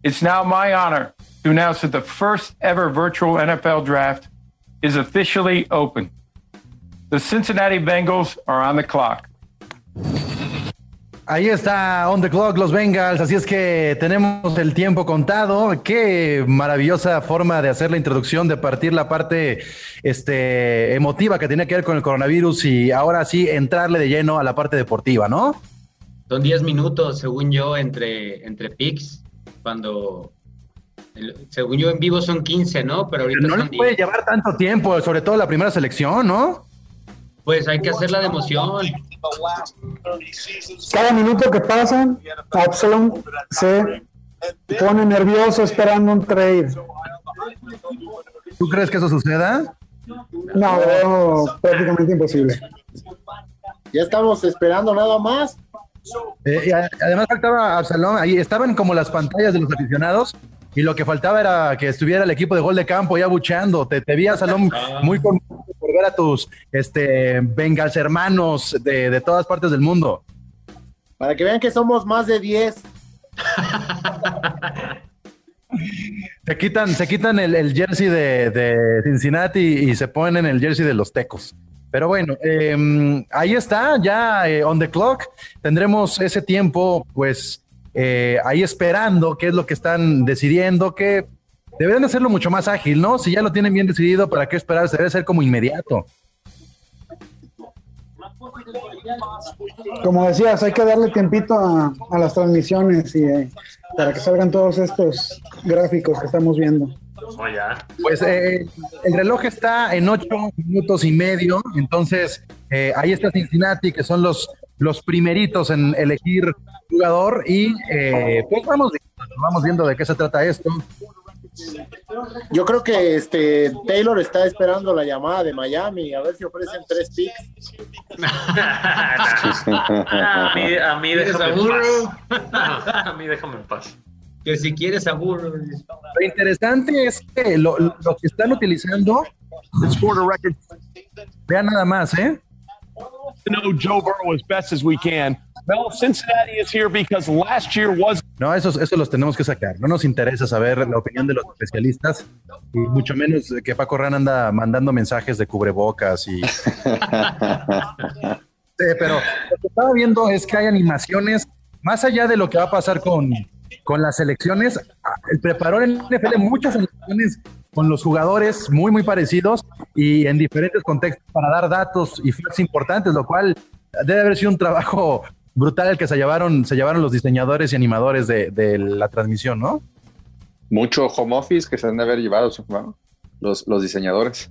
It's now my honor to announce that the first ever virtual NFL draft is officially open. The Cincinnati Bengals are on the clock. Ahí está On the Clock, los Bengals. Así es que tenemos el tiempo contado. Qué maravillosa forma de hacer la introducción, de partir la parte este, emotiva que tenía que ver con el coronavirus y ahora sí entrarle de lleno a la parte deportiva, ¿no? Son 10 minutos, según yo, entre, entre picks, cuando... según yo en vivo son 15, ¿no? Pero ahorita No le son 10. puede llevar tanto tiempo, sobre todo la primera selección, ¿no? Pues hay que hacerla de emoción. Cada minuto que pasa, Absalom se pone nervioso esperando un trade. ¿Tú crees que eso suceda? No, prácticamente imposible. Ya estamos esperando nada más. Eh, además faltaba Absalón, ahí estaban como las pantallas de los aficionados y lo que faltaba era que estuviera el equipo de gol de campo ya buchando. Te, te vi Absalón muy contento por ver a tus este, Bengals hermanos de, de todas partes del mundo. Para que vean que somos más de 10. Se quitan, se quitan el, el jersey de, de Cincinnati y se ponen el jersey de los Tecos. Pero bueno, eh, ahí está, ya eh, on the clock. Tendremos ese tiempo, pues, eh, ahí esperando qué es lo que están decidiendo, que deberían hacerlo mucho más ágil, ¿no? Si ya lo tienen bien decidido, ¿para qué esperar? Se debe ser como inmediato. Como decías, hay que darle tiempito a, a las transmisiones y eh, para que salgan todos estos gráficos que estamos viendo. Ya. Pues eh, el reloj está en ocho minutos y medio, entonces eh, ahí está Cincinnati, que son los, los primeritos en elegir jugador y eh, pues vamos, vamos viendo de qué se trata esto. Yo creo que este Taylor está esperando la llamada de Miami, a ver si ofrecen tres picks. a, mí, a mí ¿Quieres déjame en paz. a mí déjame en paz. Que si quieres aburro. Lo interesante es que lo, lo que están utilizando, It's for the record. vean nada más, ¿eh? To know Joe Burrow as best as we can. Well, Cincinnati is here because last year was No, esos, esos los tenemos que sacar. No nos interesa saber la opinión de los especialistas, y mucho menos que Paco Ran anda mandando mensajes de cubrebocas y. Sí, pero lo que estaba viendo es que hay animaciones, más allá de lo que va a pasar con, con las selecciones, ah, el preparó en NFL muchas animaciones con los jugadores muy, muy parecidos y en diferentes contextos para dar datos y facts importantes, lo cual debe haber sido un trabajo brutal el que se llevaron, se llevaron los diseñadores y animadores de, de la transmisión, ¿no? Mucho home office que se han de haber llevado ¿no? los, los diseñadores.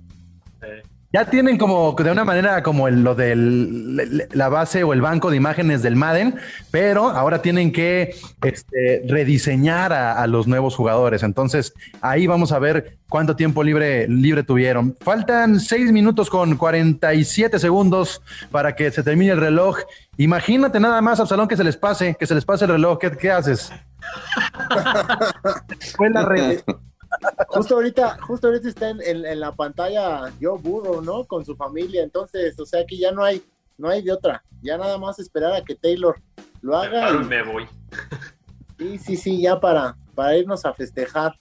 Eh, Ya tienen como de una manera como el- lo de la base o el banco de imágenes del Madden, pero ahora tienen que este, rediseñar a, a los nuevos jugadores. Entonces ahí vamos a ver cuánto tiempo libre, libre tuvieron. Faltan 6 minutos con 47 segundos para que se termine el reloj. Imagínate nada más, Absalón, que se les pase, que se les pase el reloj. ¿Qué, qué haces? Fue la red. Justo ahorita, justo ahorita está en, en- en la pantalla Joe Burrow, ¿no? Con su familia. Entonces, o sea que ya no hay, no hay de otra. Ya nada más esperar a que Taylor lo me haga. paro y y- me voy. Sí, sí, sí, ya para, para irnos a festejar.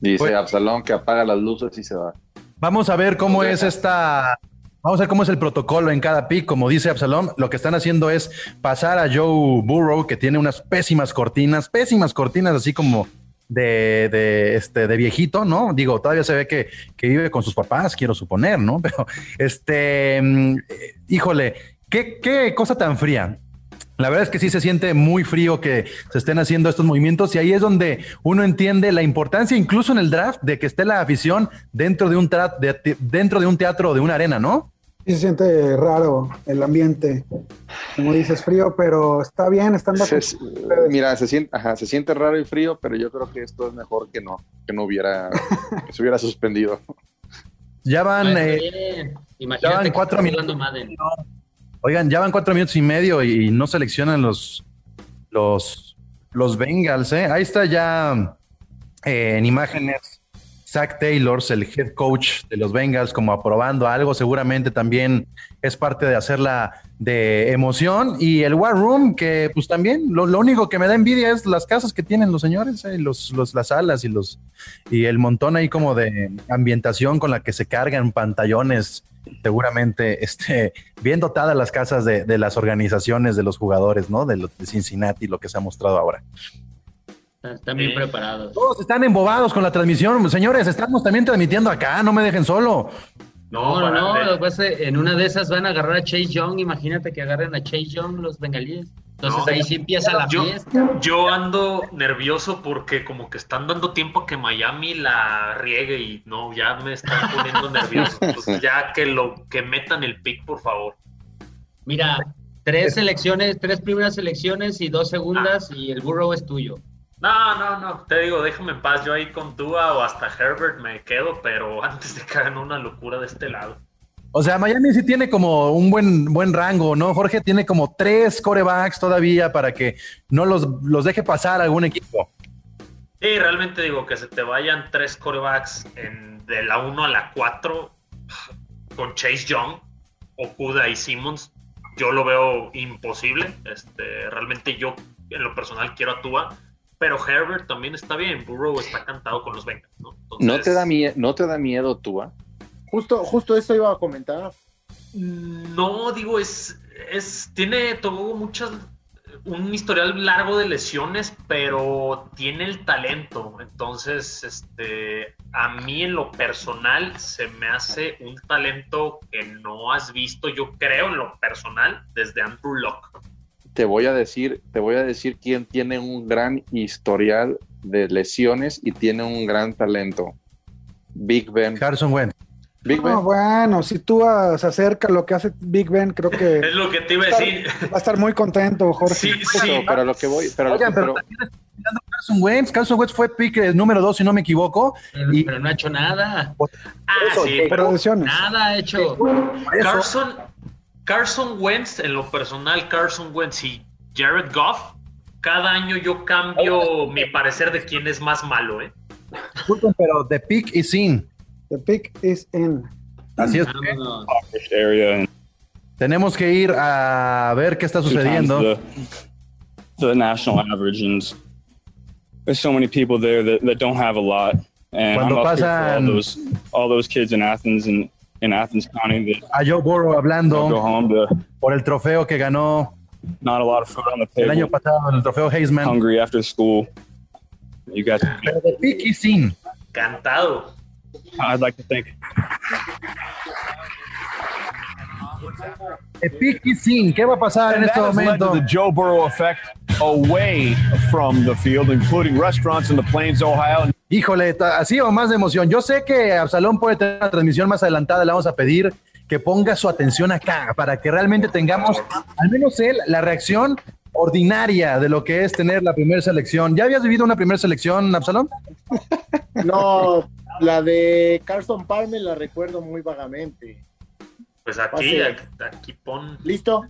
Dice Pues- Absalón que apaga las luces y se va. Vamos a ver cómo es esta. Vamos a ver cómo es el protocolo en cada pick. Como dice Absalom, lo que están haciendo es pasar a Joe Burrow, que tiene unas pésimas cortinas, pésimas cortinas, así como de, de, este, de viejito, ¿no? Digo, todavía se ve que, que vive con sus papás, quiero suponer, ¿no? Pero, este, mm, eh, híjole, qué, qué cosa tan fría. La verdad es que sí se siente muy frío que se estén haciendo estos movimientos y ahí es donde uno entiende la importancia, incluso en el draft, de que esté la afición dentro de un, de- dentro de un teatro o de una arena, ¿no? Sí se siente raro el ambiente. Como dices, frío, pero está bien, están Se- mira, se siente, ajá, se siente raro y frío, pero yo creo que esto es mejor que no, que no hubiera, que se hubiera suspendido. Ya van, eh, ya Imagínate van que cuatro minutos. oigan, ya van cuatro minutos y medio y no seleccionan los, los, los Bengals, ¿eh? Ahí está ya eh, en imágenes Zach Taylor, el head coach de los Bengals, como aprobando algo, seguramente también es parte de hacerla de emoción. Y el War Room, que pues también lo, lo único que me da envidia es las casas que tienen los señores, eh, los, los, las salas y los y el montón ahí como de ambientación con la que se cargan pantallones, seguramente este, bien dotadas las casas de, de las organizaciones de los jugadores, ¿no? De, los de Cincinnati, lo que se ha mostrado ahora. Están bien Sí. preparados. Todos están embobados con la transmisión. Señores, estamos también transmitiendo acá, no me dejen solo. No, no, no. en una de esas van a agarrar a Chase Young. Imagínate que agarren a Chase Young los bengalíes. Entonces No. ahí sí empieza la Yo, fiesta. yo ando nervioso porque como que están dando tiempo a que Miami la riegue y no, ya me están poniendo nervioso. Entonces ya que lo que metan el pick, por favor. Mira, tres selecciones, tres primeras selecciones y dos segundas y el burro es tuyo. No, no, no, te digo, déjame en paz. Yo ahí con Tua o hasta Herbert me quedo, pero antes de que hagan una locura de este lado. O sea, Miami sí tiene como un buen, buen rango, ¿no? Jorge tiene como tres corebacks todavía para que no los, los deje pasar a algún equipo. Sí, realmente digo que se te vayan tres corebacks en, de la 1 a la 4 con Chase Young, Okuda y Simmons. Yo lo veo imposible. Este, realmente yo en lo personal quiero a Tua, pero Herbert también está bien. Burrow está cantado con los Bengals, ¿no? Entonces, ¿No te da, mie ¿no te da miedo, Tua? Justo, justo eso iba a comentar. No, digo, es, es, tiene, tuvo muchas, un historial largo de lesiones, pero tiene el talento. Entonces, este, a mí en lo personal se me hace un talento que no has visto, yo creo en lo personal, desde Andrew Locke. Te voy a decir, te voy a decir quién tiene un gran historial de lesiones y tiene un gran talento. Big Ben. Carson Wentz. Big Ben. No, bueno, si tú se acerca a lo que hace Big Ben, creo que Es lo que te iba a decir. va a estar muy contento, Jorge. Sí, sí. pero lo que voy, pero, a lo Oigan, que- pero Carson Wentz. Carson Wentz fue pick eh, número 2, si no me equivoco. Pero, Y pero no ha hecho nada. Ah, eso, sí, pero. Nada ha hecho. Carson, Carson Wentz, en lo personal, Carson Wentz y Jared Goff, cada año yo cambio mi parecer de quién es más malo, ¿eh? disculpen, pero the pick is in. The pick is in. Así es. Vámonos. area and Tenemos que ir a ver qué está sucediendo. the, the national average and there's so many people there that, that don't have a lot and I'm Cuando up here for all pasan- those all those kids in Athens and in Athens County that A Joe Burrow go home to por el trofeo que ganó not a lot of food on the el año table, pasado, el trofeo Heisman. hungry after school. You guys, Pero the pick is. Cantado. I'd like to think The pick is in. ¿Qué va a pasar en este that has led to momento? the Joe Burrow effect away from the field, including restaurants in the Plains, Ohio. Híjole, así o más de emoción. Yo sé que Absalón puede tener una transmisión más adelantada. Le vamos a pedir que ponga su atención acá para que realmente tengamos, al menos él, la reacción ordinaria de lo que es tener la primera selección. ¿Ya habías vivido una primera selección, Absalón? No, la de Carson Palmer la recuerdo muy vagamente. Pues aquí, aquí, aquí pon. ¿Listo?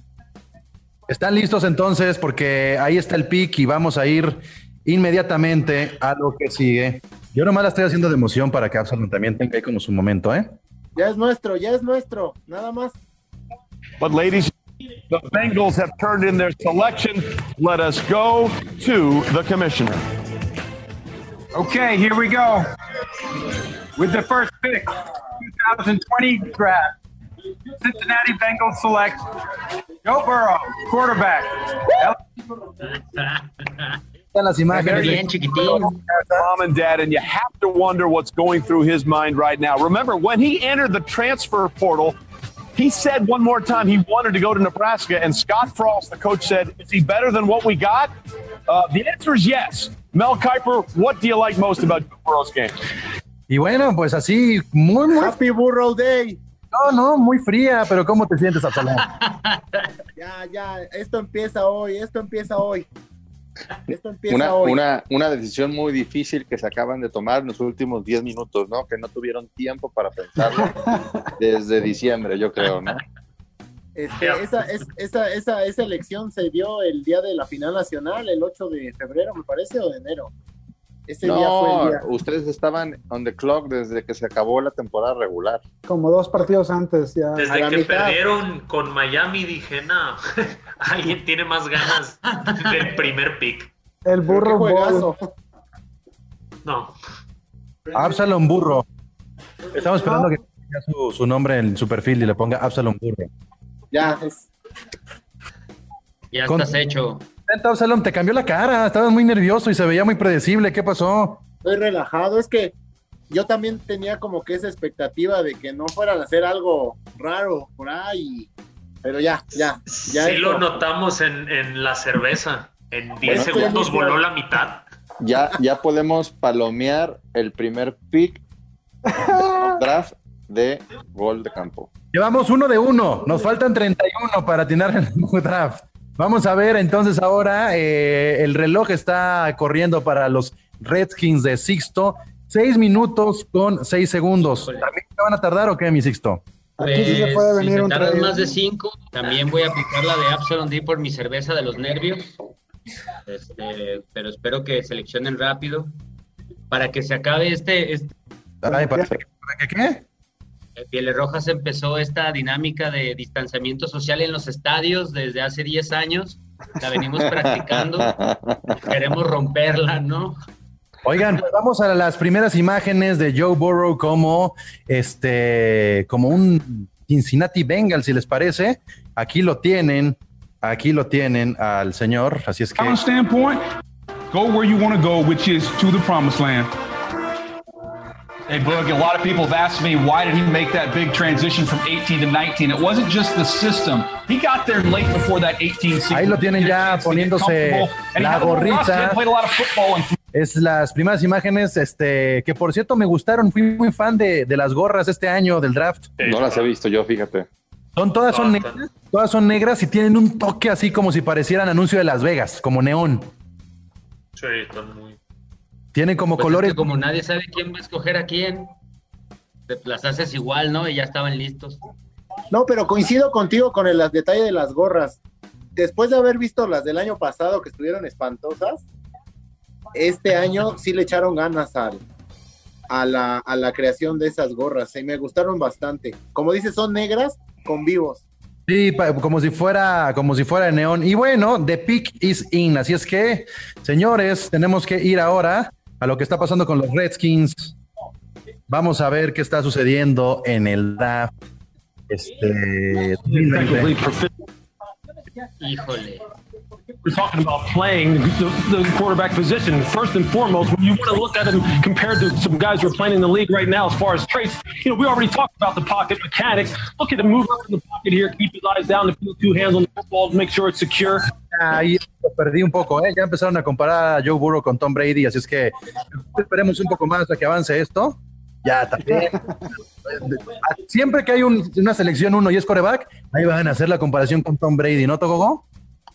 ¿Están listos entonces? Porque ahí está el pick y vamos a ir inmediatamente a lo que sigue. Yo nomás la estoy haciendo de emoción para que Absalón también tenga ahí como su momento, ¿eh? Ya es nuestro, ya es nuestro. Nada más. But, ladies, the Bengals have turned in their selection. Let us go to the commissioner. Okay, here we go. With the first pick, 2020 draft, Cincinnati Bengals select Joe Burrow, quarterback. Están las imágenes. Bien, chiquitín. Mom and dad, and you have to wonder what's going through his mind right now. Remember, when he entered the transfer portal, he said one more time he wanted to go to Nebraska, and Scott Frost, the coach, said, Is he better than what we got? Uh, the answer is yes. Mel Kiper, what do you like most about Joe Burrow's game? Y bueno, pues así, muy, muy Happy Burrow Day. No, no, muy fría, pero ¿cómo te sientes, Absalón? Ya, ya, esto empieza hoy, esto empieza hoy. Esto empieza Una, hoy. una, una decisión muy difícil que se acaban de tomar en los últimos 10 minutos, ¿no? Que no tuvieron tiempo para pensarlo desde diciembre, yo creo, ¿no? Este, esa, es- esa, esa, esa elección se dio el día de la final nacional, el 8 de febrero, me parece, o de enero. Ese día fue el No, día. ustedes estaban on the clock desde que se acabó la temporada regular. Como dos partidos antes ya. Desde que mitad. perdieron con Miami dije, no, alguien tiene más ganas del primer pick. El burro juegazo. No, Absalón Burro. Estamos esperando que ponga su, su nombre en su perfil y le ponga Absalón Burro. Ya, es, Ya Con- estás hecho. Absalón, te cambió la cara, estabas muy nervioso y se veía muy predecible. ¿Qué pasó? estoy relajado. Es que yo también tenía como que esa expectativa de que no fueran a hacer algo raro por ahí. Pero ya, ya, ya. sí esto- lo notamos en, en la cerveza. En 10 Bueno, segundos voló la mitad. Ya, ya podemos palomear el primer pick draft de gol de campo. Llevamos uno de uno, nos faltan 31 para atinar el draft. Vamos a ver entonces ahora, eh, el reloj está corriendo para los Redskins de Sixto. Seis minutos con seis segundos. ¿También te van a tardar o qué, mi Sixto? Aquí sí se Pues, puede si venir me un tardas trade. más de cinco, también voy a aplicar la de Absalom D por mi cerveza de los nervios. Este, pero espero que seleccionen rápido para que se acabe este, este Ay, ¿para, para qué qué? En Pieles Rojas empezó esta dinámica de distanciamiento social en los estadios desde hace 10 años. La venimos practicando. Queremos romperla, ¿no? Oigan, pues vamos a las primeras imágenes de Joe Burrow como este, como un Cincinnati Bengal, si les parece. Aquí lo tienen, aquí lo tienen al señor, así es que. Standpoint, go where you want to go, which is to the promised land. Hey, Boog, a lot of people have asked me why did he make that big transition from 18 to 19? It wasn't just the system. He got there late before that 18 season. Ahí lo tienen ya poniéndose la gorrita. Played a lot of football and Es las primeras imágenes, este, que por cierto me gustaron. Fui muy fan de, de las gorras este año del draft. No las he visto yo, fíjate. Son todas son negras, todas son negras y tienen un toque así como si parecieran anuncio de Las Vegas, como neón. Sí, están muy. Tienen como Pues es colores. que como nadie sabe quién va a escoger a quién, te las haces igual, ¿no? Y ya estaban listos. No, pero coincido contigo con el detalle de las gorras. Después de haber visto las del año pasado que estuvieron espantosas, este año sí le echaron ganas al, a, la, a la creación de esas gorras y me gustaron bastante. Como dices, son negras con vivos. Sí, como si fuera, como si fuera de neón. Y bueno, the pick is in. Así es que, señores, tenemos que ir ahora a lo que está pasando con los Redskins. Vamos a ver qué está sucediendo en el draft. Este, 2020. Híjole. We're talking about playing the, the quarterback position. First and foremost, when you want to look at him compared to some guys who are playing in the league right now, as far as traits, you know, we already talked about the pocket mechanics. Look at him move up in the pocket here, keep his eyes down, the two hands on the football, make sure it's secure. Ahí perdí un poco, ¿eh? Ya empezaron a comparar a Joe Burrow con Tom Brady, así es que esperemos un poco más a que avance esto. Ya, también. Siempre que hay un- una selección uno y es coreback, ahí van a hacer la comparación con Tom Brady, ¿no, Togogo?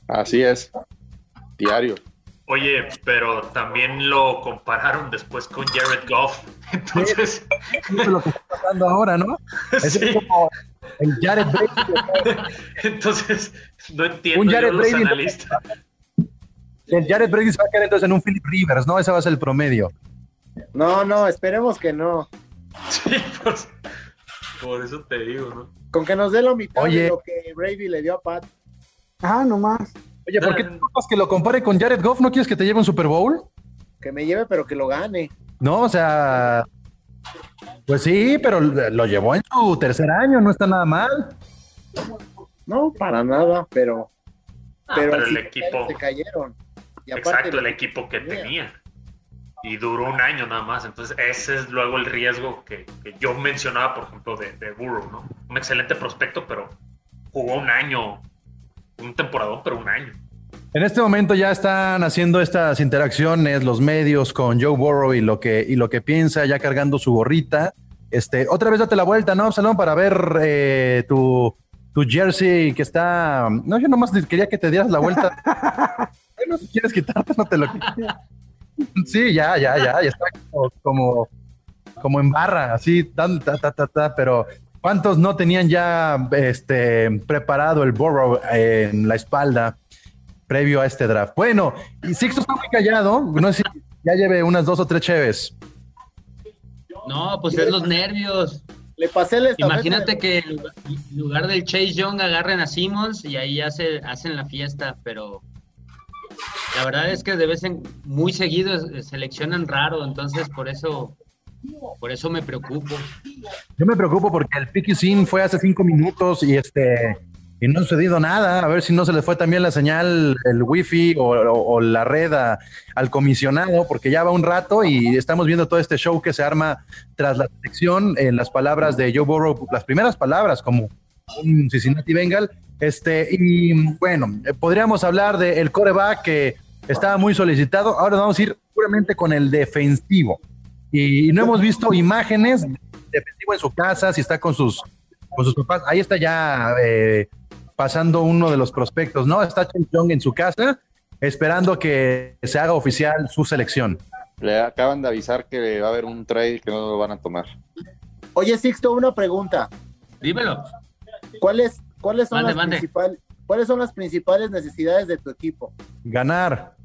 Así es. Diario. Oye, pero también lo compararon después con Jared Goff. Entonces, Eso es lo que está pasando ahora, ¿no? Es Sí. como el Jared Brady. entonces no entiendo Un yo Jared los Brady. analistas. El Jared Brady se va a quedar entonces en un Philip Rivers, ¿no? Ese va a ser el promedio. No, no, esperemos que no. Sí, pues, por eso te digo, ¿no? Con que nos dé la mitad Oye. de lo que Brady le dio a Pat. Ah, nomás. Oye, ¿por qué tú buscas que lo compare con Jared Goff? ¿No quieres que te lleve un Super Bowl? Que me lleve, pero que lo gane. No, o sea, pues sí, pero lo llevó en su tercer año, no está nada mal. No, para nada, pero. Ah, pero el equipo- Se cayeron. Y aparte Exacto, el equipo que tenía. Y duró un año nada más. Entonces, ese es luego el riesgo que, que yo mencionaba, por ejemplo, de, de Burrow, ¿no? Un excelente prospecto, pero jugó un año, un temporadón, pero un año. En este momento ya están haciendo estas interacciones los medios con Joe Burrow y lo que, y lo que piensa, ya cargando su gorrita. Este, otra vez date la vuelta, ¿no, Absalón? Para ver eh, tu, tu jersey que está. No, yo nomás quería que te dieras la vuelta. bueno, si quieres quitarte, no te lo quites. Sí, ya, ya, ya, ya está como, como, como en barra, así, tan, ta, ta, ta, ta, pero ¿cuántos no tenían ya este, preparado el Burrow en la espalda previo a este draft? Bueno, y Sixto está muy callado, no sé si ya lleve unas dos o tres cheves. No, pues es los nervios. Le pasé estafeta Imagínate que en lugar- del Chase Young agarren a Simmons y ahí hace, hacen la fiesta, pero la verdad es que de vez en muy seguido seleccionan raro, entonces por eso por eso me preocupo. Yo me preocupo porque el pick sin fue hace cinco minutos y este y no ha sucedido nada. A ver si no se le fue también la señal, el wifi o, la red al comisionado, porque ya va un rato y estamos viendo todo este show que se arma tras la selección en las palabras de Joe Burrow, las primeras palabras como un Cincinnati Bengal. Este, y bueno, eh, podríamos hablar del coreback que estaba muy solicitado. Ahora vamos a ir puramente con el defensivo. Y no hemos visto imágenes de defensivo en su casa, si está con sus, con sus papás. Ahí está ya eh, pasando uno de los prospectos, ¿no? Está Chen Young en su casa, esperando que se haga oficial su selección. Le acaban de avisar que va a haber un trade que no lo van a tomar. Oye, Sixto, una pregunta. Dímelo. ¿Cuáles, cuáles, son Mande, las mande. ¿Cuáles son las principales necesidades de tu equipo? Ganar.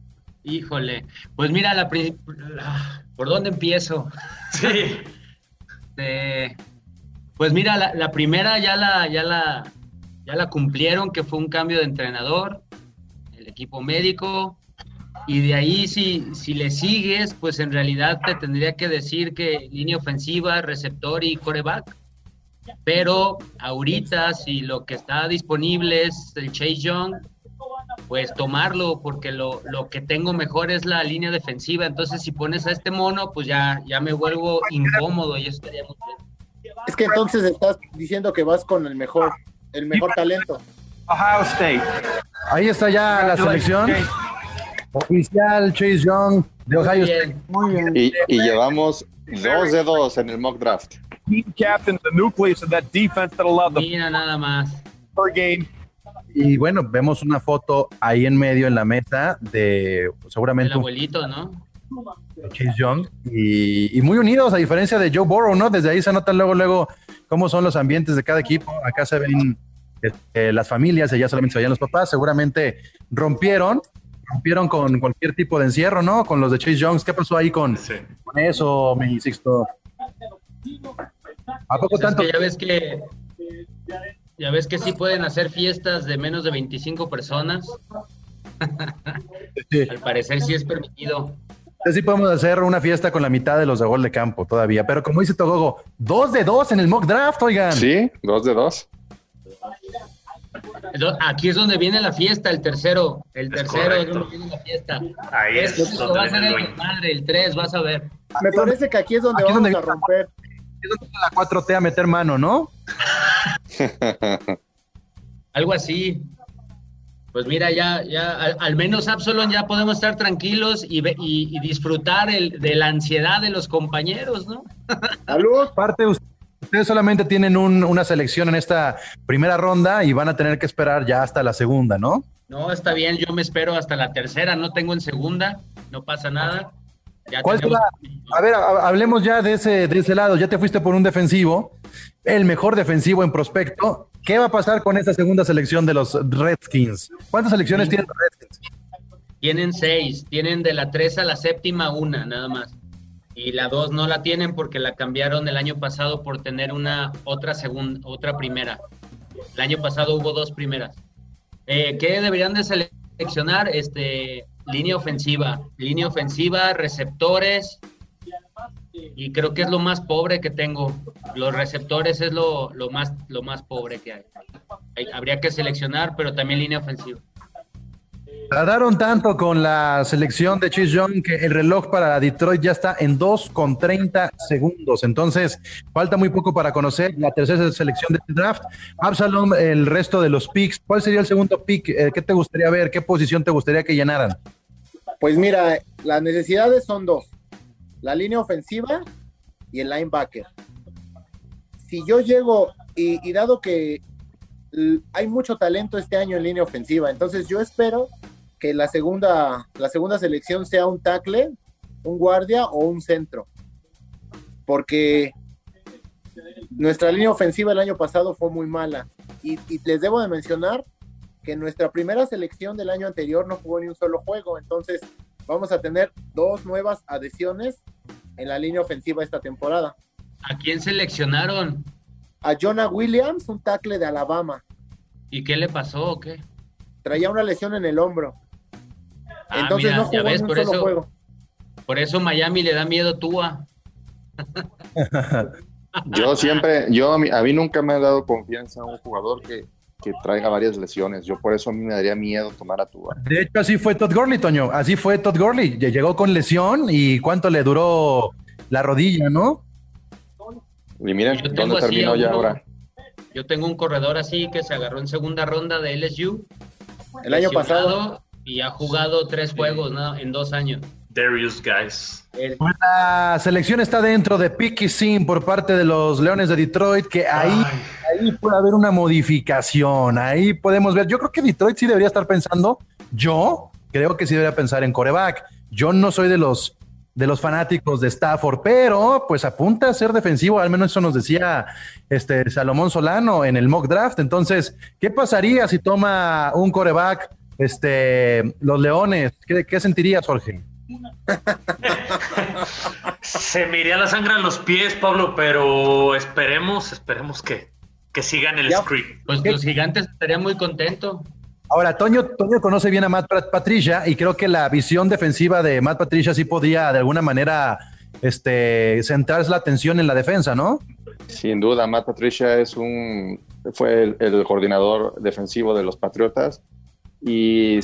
Híjole, pues mira, la, ¿por dónde empiezo? Sí. Eh, pues mira, la, la primera ya la, ya la, ya la cumplieron, que fue un cambio de entrenador, el equipo médico, y de ahí si, si le sigues, pues en realidad te tendría que decir que línea ofensiva, receptor y coreback. Pero ahorita, si lo que está disponible es el Chase Young, pues tomarlo, porque lo, lo que tengo mejor es la línea defensiva. Entonces, si pones a este mono, pues ya, ya me vuelvo incómodo y eso estaría muy bien. Es que entonces estás diciendo que vas con el mejor, el mejor talento. Ohio State. Ahí está ya la selección. Oficial Chase Young de Ohio State. Muy bien. Y, y llevamos dos de dos en el mock draft. Team captain, the nucleus of that defense that allowed the Mira nada más. per game. Y bueno, vemos una foto ahí en medio en la meta de seguramente El abuelito, ¿no? Chase Young y, y muy unidos a diferencia de Joe Burrow, ¿no? Desde ahí se notan luego, luego cómo son los ambientes de cada equipo. Acá se ven eh, las familias, allá solamente se veían los papás. Seguramente rompieron, rompieron con cualquier tipo de encierro, ¿no? Con los de Chase Young. ¿Qué pasó ahí con, con eso, mi Sixto? ¿A poco Pues es tanto? que ya ves que ya ves que sí pueden hacer fiestas de menos de 25 personas. Al parecer sí es permitido. Sí podemos hacer una fiesta con la mitad de los de gol de campo todavía, pero como dice Togogo, dos de dos en el mock draft, oigan. Sí, dos de dos. Aquí es donde viene la fiesta, el tercero. El tercero es donde viene la fiesta. Ahí es Este donde va a ser el madre, el 3, vas a ver. Me parece que aquí es donde Aquí es vamos donde- a romper. Es donde viene la 4T a meter mano, ¿no? Algo así. Pues mira, ya, ya, al, al menos Absalon ya podemos estar tranquilos y, ve- y, y disfrutar el, de la ansiedad de los compañeros, ¿no? Salud. Parte, ustedes solamente tienen un- una selección en esta primera ronda y van a tener que esperar ya hasta la segunda, ¿no? No, está bien, yo me espero hasta la tercera, no tengo en segunda, no pasa nada. Ya ¿Cuál tenemos- será? A ver, ha- hablemos ya de ese, de ese lado. Ya te fuiste por un defensivo, el mejor defensivo en prospecto. ¿Qué va a pasar con esta segunda selección de los Redskins? ¿Cuántas selecciones tienen los Redskins? Tienen seis, tienen de la tres a la séptima una, nada más. Y la dos no la tienen porque la cambiaron el año pasado por tener una otra segunda, otra primera. El año pasado hubo dos primeras. Eh, ¿Qué deberían de seleccionar? Este, línea ofensiva, línea ofensiva, receptores. Y creo que es lo más pobre que tengo. Los receptores es lo, lo más, lo más pobre que hay. Hay- Habría que seleccionar, pero también línea ofensiva. Tardaron tanto con la selección de Chase Young que el reloj para Detroit ya está en 2 con 30 segundos. Entonces, falta muy poco para conocer la tercera selección de este draft. Absalom, el resto de los picks. ¿Cuál sería el segundo pick? Eh, ¿Qué te gustaría ver? ¿Qué posición te gustaría que llenaran? Pues mira, las necesidades son dos: la línea ofensiva y el linebacker. Si yo llego y, y dado que l- hay mucho talento este año en línea ofensiva, entonces yo espero que la segunda, la segunda selección sea un tackle, un guardia o un centro. Porque nuestra línea ofensiva el año pasado fue muy mala. Y, y les debo de mencionar que nuestra primera selección del año anterior no jugó ni un solo juego. Entonces vamos a tener dos nuevas adiciones en la línea ofensiva esta temporada. ¿A quién seleccionaron? A Jonah Williams, un tackle de Alabama. ¿Y qué le pasó o qué? Traía una lesión en el hombro. Ah, Entonces mira, no jugó ves, un por solo eso- juego. Por eso Miami le da miedo a Tua. Yo siempre, yo a mí, a mí nunca me ha dado confianza a un jugador que, que traiga varias lesiones. Yo por eso a mí me daría miedo tomar a Tua. De hecho, así fue Todd Gurley, Toño. Así fue Todd Gurley. Lle- Llegó con lesión y cuánto le duró la rodilla, ¿no? Y miren dónde terminó a ya uno. ahora. Yo tengo un corredor así que se agarró en segunda ronda de LSU. El año pasado. Y ha jugado tres juegos ¿no? en dos años. Darius Guys. La selección está dentro de Picky Sim por parte de los Leones de Detroit, que ahí, ahí puede haber una modificación. Ahí podemos ver. Yo creo que Detroit sí debería estar pensando. Yo creo que sí debería pensar en coreback. Yo no soy de los de los fanáticos de Stafford, pero pues apunta a ser defensivo, al menos eso nos decía este Salomón Solano en el mock draft. Entonces, ¿qué pasaría si toma un coreback este los Leones? ¿Qué, qué sentirías, Jorge? Se me iría la sangre a los pies, Pablo, pero esperemos, esperemos que, que sigan el script. Pues los gigantes estarían muy contentos. Ahora, Toño, Toño conoce bien a Matt Pat- Patricia y creo que la visión defensiva de Matt Patricia sí podía de alguna manera este, centrar la atención en la defensa, ¿no? Sin duda, Matt Patricia es un fue el, el coordinador defensivo de los Patriotas y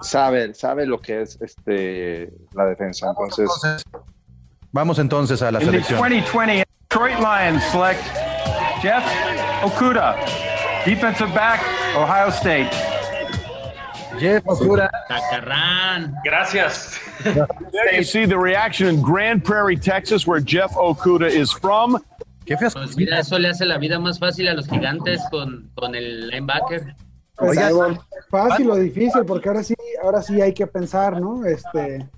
sabe, sabe lo que es este la defensa. Entonces, Vamos entonces a la selección. 2020 Detroit Lions select Jeff Okuda, defensive back, Ohio State. Jeff Okuda. Tacarrán. Gracias. There you see the reaction in Grand Prairie, Texas, where Jeff Okuda is from. ¿Qué Pues mira, eso le hace la vida más fácil a los gigantes con, con el linebacker. Pues, fácil, fácil o difícil, porque ahora sí, ahora sí hay que pensar, ¿no? Este,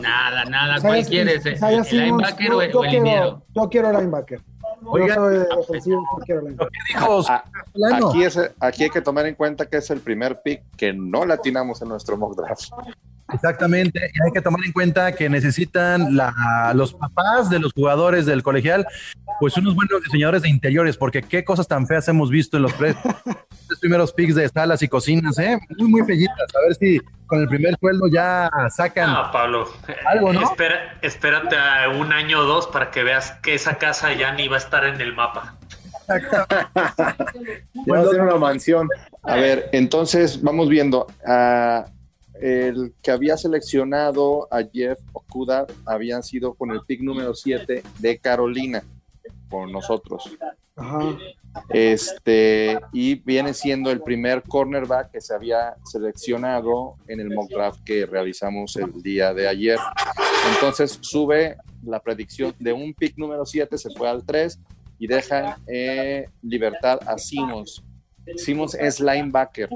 Nada, nada. Isaiah- ¿Cuál quieres? ¿El, linebacker yo- o el, yo o el quiero-? Yo quiero linebacker. Oigan. yo soy de defensivo, yo quiero linebacker. dijo A- Solano? aquí, es, aquí hay que tomar en cuenta que es el primer pick que no latinamos en nuestro mock draft. Exactamente, y hay que tomar en cuenta que necesitan la- los papás de los jugadores del colegial, pues unos buenos diseñadores de interiores, porque qué cosas tan feas hemos visto en los primeros picks de salas y cocinas, ¿eh? Muy, muy fellitas. A ver si con el primer sueldo ya sacan. Ah, Pablo. Algo, ¿no? Espera, espérate a un año o dos para que veas que esa casa ya ni va a estar en el mapa. Ya va a ser una mansión. A ver, entonces vamos viendo. ah, el que había seleccionado a Jeff Okuda habían sido con el pick número 7 de Carolina, con nosotros. Ajá. Este, y viene siendo el primer cornerback que se había seleccionado en el mock draft que realizamos el día de ayer. Entonces sube la predicción de un pick número 7, se fue al 3 y deja eh, libertad a Simmons. Simmons es linebacker.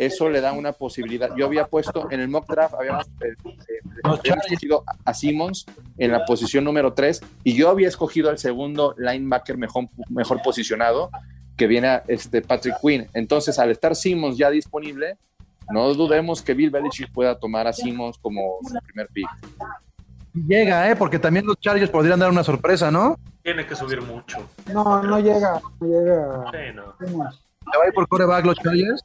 Eso le da una posibilidad. Yo había puesto en el mock draft, habíamos eh, eh, habíamos escogido a Simmons en la posición número 3 y yo había escogido al segundo linebacker mejor, mejor posicionado, que viene a este Patrick Quinn. Entonces, al estar Simmons ya disponible, no dudemos que Bill Belichick pueda tomar a Simmons como su primer pick. Llega, ¿eh? Porque también los Chargers podrían dar una sorpresa, ¿no? Tiene que subir mucho. No, no llega, no llega. Sí, no. Simmons. ¿Le va a ir por coreback los Chargers?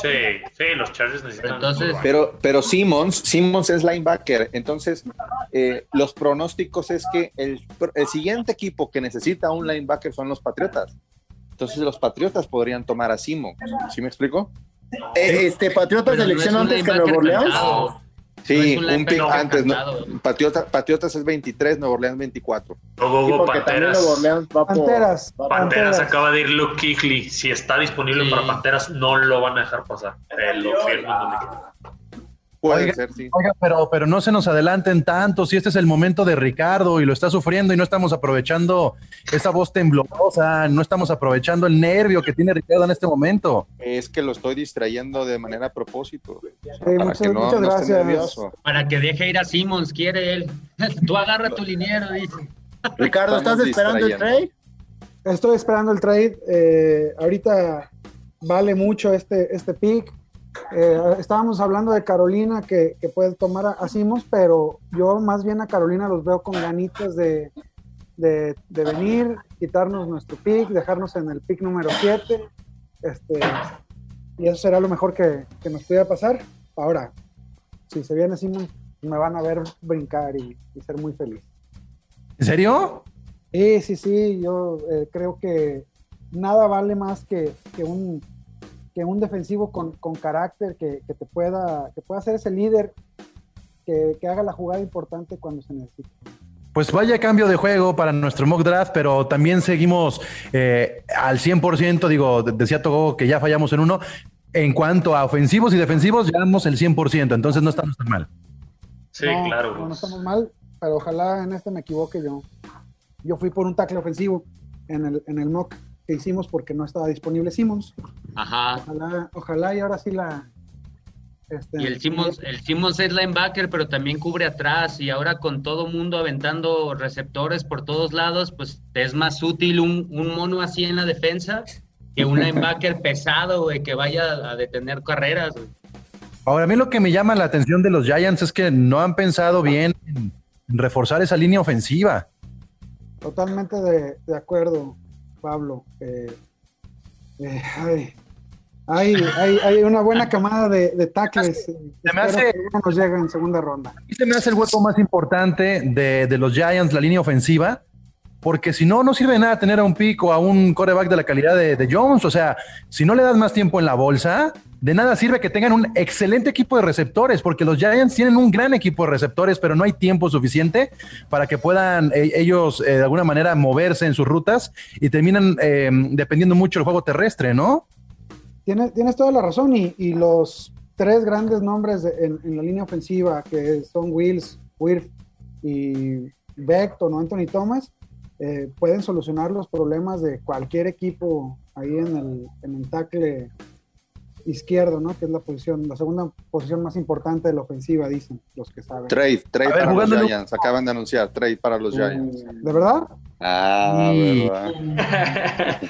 Sí, sí, los Chargers necesitan. Entonces- Pero, pero Simmons, Simmons es linebacker. Entonces, eh, los pronósticos es que el, el siguiente equipo que necesita un linebacker son los Patriotas. Entonces, los Patriotas podrían tomar a Simmons. ¿Sí me explico? Eh, este Patriota Pero no selecciona antes que Nuevo Orleans. Sí, No es un pick antes. ¿no? Patriota- Patriotas es 23, Nuevo Orleans 24. Luego Sí, hubo porque también Panteras. Nuevo Orleans va por. Panteras, Panteras Panteras. acaba de ir Luke Kuechly. Si está disponible Sí. para Panteras, no lo van a dejar pasar. Te lo firmo. Puede Oiga, ser, sí. Oiga, pero, pero no se nos adelanten tanto. Si este es el momento de Ricardo y lo está sufriendo y no estamos aprovechando esa voz temblorosa, no estamos aprovechando el nervio que tiene Ricardo en este momento. Es que lo estoy distrayendo de manera a propósito. Sí, para muchas, que no, muchas no esté gracias. Para que deje ir a Simmons, quiere él. Tú agarra tu liniero, dice. Ricardo, ¿estás esperando el trade? Estoy esperando el trade. eh, ahorita vale mucho este, este pick. Eh, estábamos hablando de Carolina que, que puede tomar a, a Simmons, pero yo más bien a Carolina los veo con ganitas de, de, de venir, quitarnos nuestro pick, dejarnos en el pick número 7. Este, y eso será lo mejor que, que nos pudiera pasar. Ahora, si se viene Simmons, me van a ver brincar y, y ser muy feliz. ¿En serio? Sí, sí, sí, yo eh, creo que nada vale más que, que un, que un defensivo con, con carácter que, que te pueda, que pueda ser ese líder que, que haga la jugada importante cuando se necesite. Pues vaya cambio de juego para nuestro mock draft, pero también seguimos eh, al 100%, digo, de- decía Togo que ya fallamos en uno. En cuanto a ofensivos y defensivos, llevamos el 100%, entonces no estamos tan mal. Sí, no, claro. No, no estamos mal, pero ojalá en este me equivoque yo. Yo fui por un tackle ofensivo en el, en el mock que hicimos porque no estaba disponible Simmons. Ajá. Ojalá, ojalá y ahora sí la... este, Y el Simmons, el Simmons es linebacker, pero también cubre atrás. Y ahora con todo mundo aventando receptores por todos lados, pues te es más útil un, un mono así en la defensa que un linebacker pesado, güey, que vaya a detener carreras. güey. Ahora, a mí lo que me llama la atención de los Giants es que no han pensado bien en, en reforzar esa línea ofensiva. Totalmente de, de acuerdo, Pablo. Eh, eh, ay, hay, hay, hay una buena camada de, de tackles. me Espero hace- que nos llegue en segunda ronda. Y se me hace el hueco más importante de, de los Giants, la línea ofensiva, porque si no, no sirve nada tener a un pico, a un coreback de la calidad de, Jones. O sea, si no le das más tiempo en la bolsa, de nada sirve que tengan un excelente equipo de receptores, porque los Giants tienen un gran equipo de receptores, pero no hay tiempo suficiente para que puedan eh, ellos eh, de alguna manera moverse en sus rutas y terminan eh, dependiendo mucho del juego terrestre, ¿no? Tienes, tienes toda la razón y, los tres grandes nombres en la línea ofensiva, que son Wills, Wirth y Beckton o Anthony Thomas, eh, pueden solucionar los problemas de cualquier equipo ahí en el, en el tackle izquierdo, ¿no? Que es la posición, la segunda posición más importante de la ofensiva, dicen los que saben. Trade, trade ver, para los Giants. Acaban de anunciar trade para los Giants. ¿De verdad? Ah, Y- ¿verdad?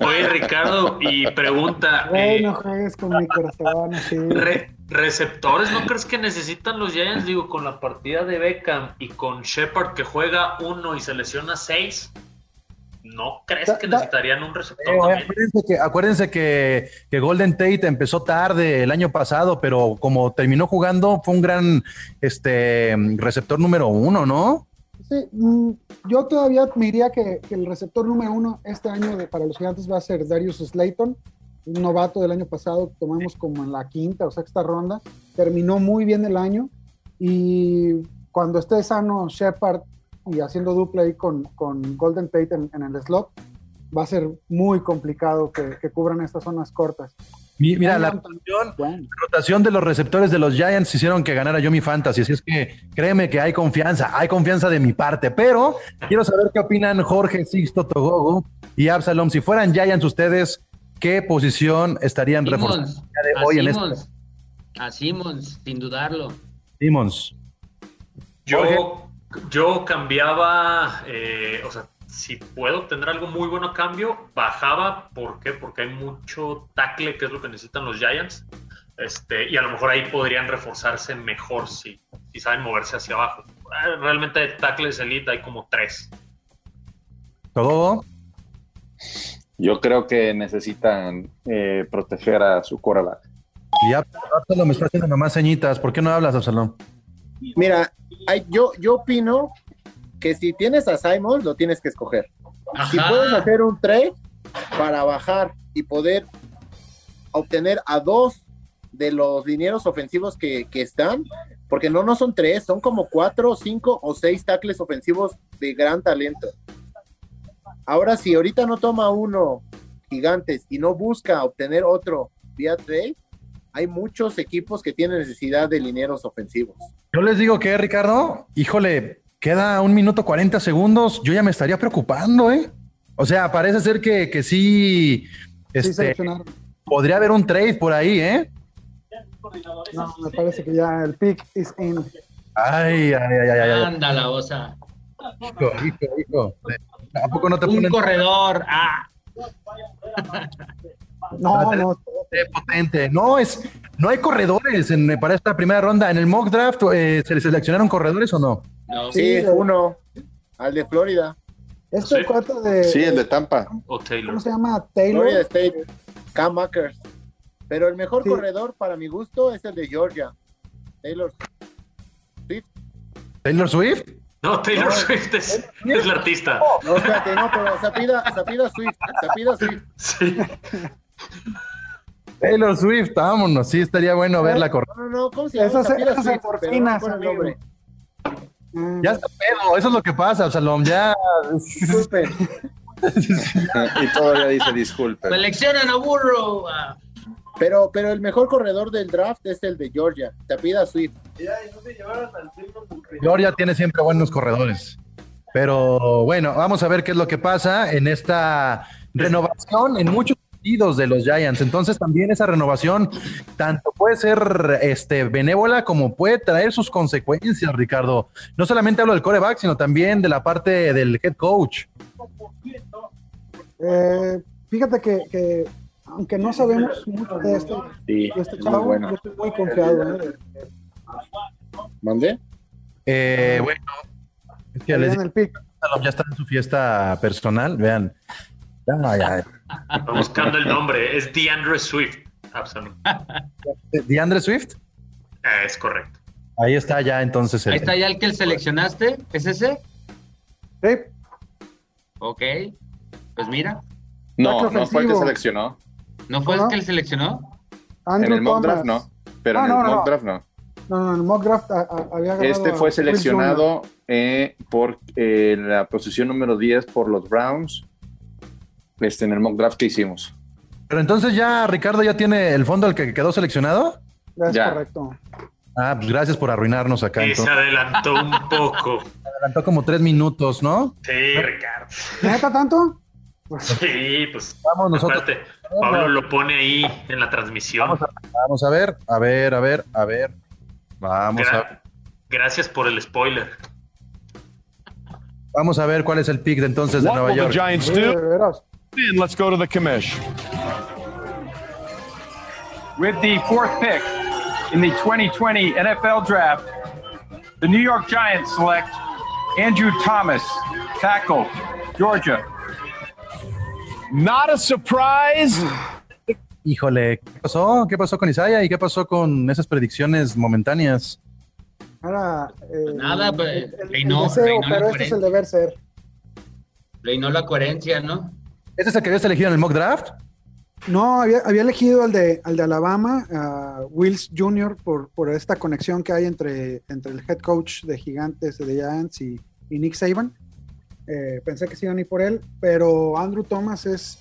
Oye, Ricardo, y pregunta, Güey, eh, no juegues con mi corazón, así. re- receptores, ¿no crees que necesitan los Giants? Digo, con la partida de Beckham y con Shepard que juega uno y se lesiona seis, ¿no crees que necesitarían un receptor Eh, también? acuérdense que, acuérdense que, que Golden Tate empezó tarde el año pasado, pero como terminó jugando, fue un gran este, receptor número uno, ¿no? Sí, mm, yo todavía me diría que, que el receptor número uno este año de- para los gigantes va a ser Darius Slayton, un novato del año pasado que tomamos como en la quinta o sexta ronda. Terminó muy bien el año y cuando esté sano Shepard y haciendo dupla ahí con, con Golden Tate en, en el slot, va a ser muy complicado que, que cubran estas zonas cortas. Mi- Mira, la rotación, bueno. la rotación de los receptores de los Giants hicieron que ganara yo mi fantasy, así es que créeme que hay confianza, hay confianza de mi parte, pero quiero saber qué opinan Jorge, Sixto, Togogo y Absalom. Si fueran Giants ustedes, ¿qué posición estarían reforzando Simmons, el día de a hoy en este Simmons, a Simmons, sin dudarlo. Simmons? Yo, yo cambiaba, eh, o sea, si puedo obtener algo muy bueno a cambio, bajaba. ¿Por qué? Porque hay mucho tackle, que es lo que necesitan los Giants. Este, y a lo mejor ahí podrían reforzarse mejor si, si saben moverse hacia abajo. Eh, Realmente de tackles elite hay como tres. Togogo. Yo creo que necesitan eh, proteger a su quarterback. Y Ab- Absalom me está haciendo nomás ceñitas. ¿Por qué no hablas, Absalom? Mira, hay- yo, yo opino que si tienes a Simon, lo tienes que escoger. Si puedes hacer un trade para bajar y poder obtener a dos de los linieros ofensivos que, que están, porque no, no son tres, son como cuatro, cinco o seis tackles ofensivos de gran talento. Ahora, si ahorita no toma uno gigantes y no busca obtener otro vía trade, hay muchos equipos que tienen necesidad de linieros ofensivos. Yo les digo que, Ricardo, híjole, queda un minuto 40 segundos. Yo ya me estaría preocupando, ¿eh? O sea, parece ser que, que sí, Sí, este, seleccionaron. podría haber un trade por ahí, ¿eh? No, me parece que ya el pick is in. Ay, ay, ay, ay, ay, ay. Anda la osa. Hijo, hijo, hijo. ¿A poco no te Un ponen corredor. Ah, No, no, Qué potente? No, es, no hay corredores en- para esta primera ronda. ¿En el mock draft eh, se le seleccionaron corredores o no? No. Sí, Sí, uno, al de Florida. este Sí. cuate de. Sí, el de Tampa. O Taylor. ¿Cómo se llama? Taylor. Florida State, Cam Akers. Pero el mejor Sí. corredor para mi gusto es el de Georgia. Taylor. ¿Taylor Swift? No, Taylor Swift es, es la artista. No, espérate, no, pero Zapida, Zapida Swift. Zapida Swift. Sí. Taylor Swift, vámonos. Sí, estaría bueno verla correr. No, no, no, ¿cómo se llama? Esa se- Zapida esa se Swift, pero no Mm, Ya está pedo, eso es lo que pasa, Absalom. Ya. Disculpen. y todavía dice disculpe. Seleccionan a Burrow. Ah, Pero, pero el mejor corredor del draft es el de Georgia. Zapida Swift. Georgia tiene siempre buenos corredores. Pero bueno, vamos a ver qué es lo que pasa en esta renovación en muchos de los Giants. Entonces también esa renovación tanto puede ser este, benévola como puede traer sus consecuencias, Ricardo. No solamente hablo del coreback, sino también de la parte del head coach. eh, fíjate que, que, aunque no sabemos mucho de este, Sí, de este es muy chavo, bueno. yo estoy muy confiado. ¿eh? ¿Mandé? Eh, bueno, es que Ahí les en digo, el pick. Absalom ya está en su fiesta personal, vean. Ya, ya. Está buscando el nombre. Es DeAndre Swift. Absalom. ¿DeAndre Swift? Eh, es correcto. Ahí está ya entonces el, Ahí está ya el que seleccionaste. ¿Es ese? Sí, Ok. Pues mira. No, no fue el que seleccionó. ¿No fue ¿No? el que él seleccionó? Andrew en el mock draft no. Pero Ah, en no, el no, mock no. draft no. No, no, en el mock draft a- a- había Este fue seleccionado eh, por eh, la posición número 10 por los Browns. Este, en el mock draft que hicimos. Pero entonces ya Ricardo ya tiene el fondo al que quedó seleccionado. Es Ya. correcto. Ah, pues gracias por arruinarnos acá. Y se adelantó un poco. adelantó como tres minutos, ¿no? Sí, Ricardo. ¿Neta tanto? Sí, pues. Vamos nosotros. aparte, Pablo lo pone ahí en la transmisión. Vamos a ver, a ver, a ver, a ver. Vamos a, Gra- Gracias por el spoiler. vamos a ver cuál es el pick de entonces de Nueva York. And let's go to the commish. With the fourth pick in the 2020 NFL Draft, the New York Giants select Andrew Thomas, tackle, Georgia. Not a surprise. Híjole, ¿qué pasó? ¿Qué pasó con Isaiah y qué pasó con esas predicciones momentáneas? Ahora, eh, Nada, pues, el, el reinó- deseo, reinó pero este es el deber ser. Reinó la coherencia, ¿no? ¿Ese es el que habías elegido en el mock draft? No, había, había elegido al de, al de Alabama, Wills Jr., por, por esta conexión que hay entre, entre el head coach de Gigantes, de Giants y, Nick Saban. Eh, pensé que se iban a ir por él, pero Andrew Thomas es,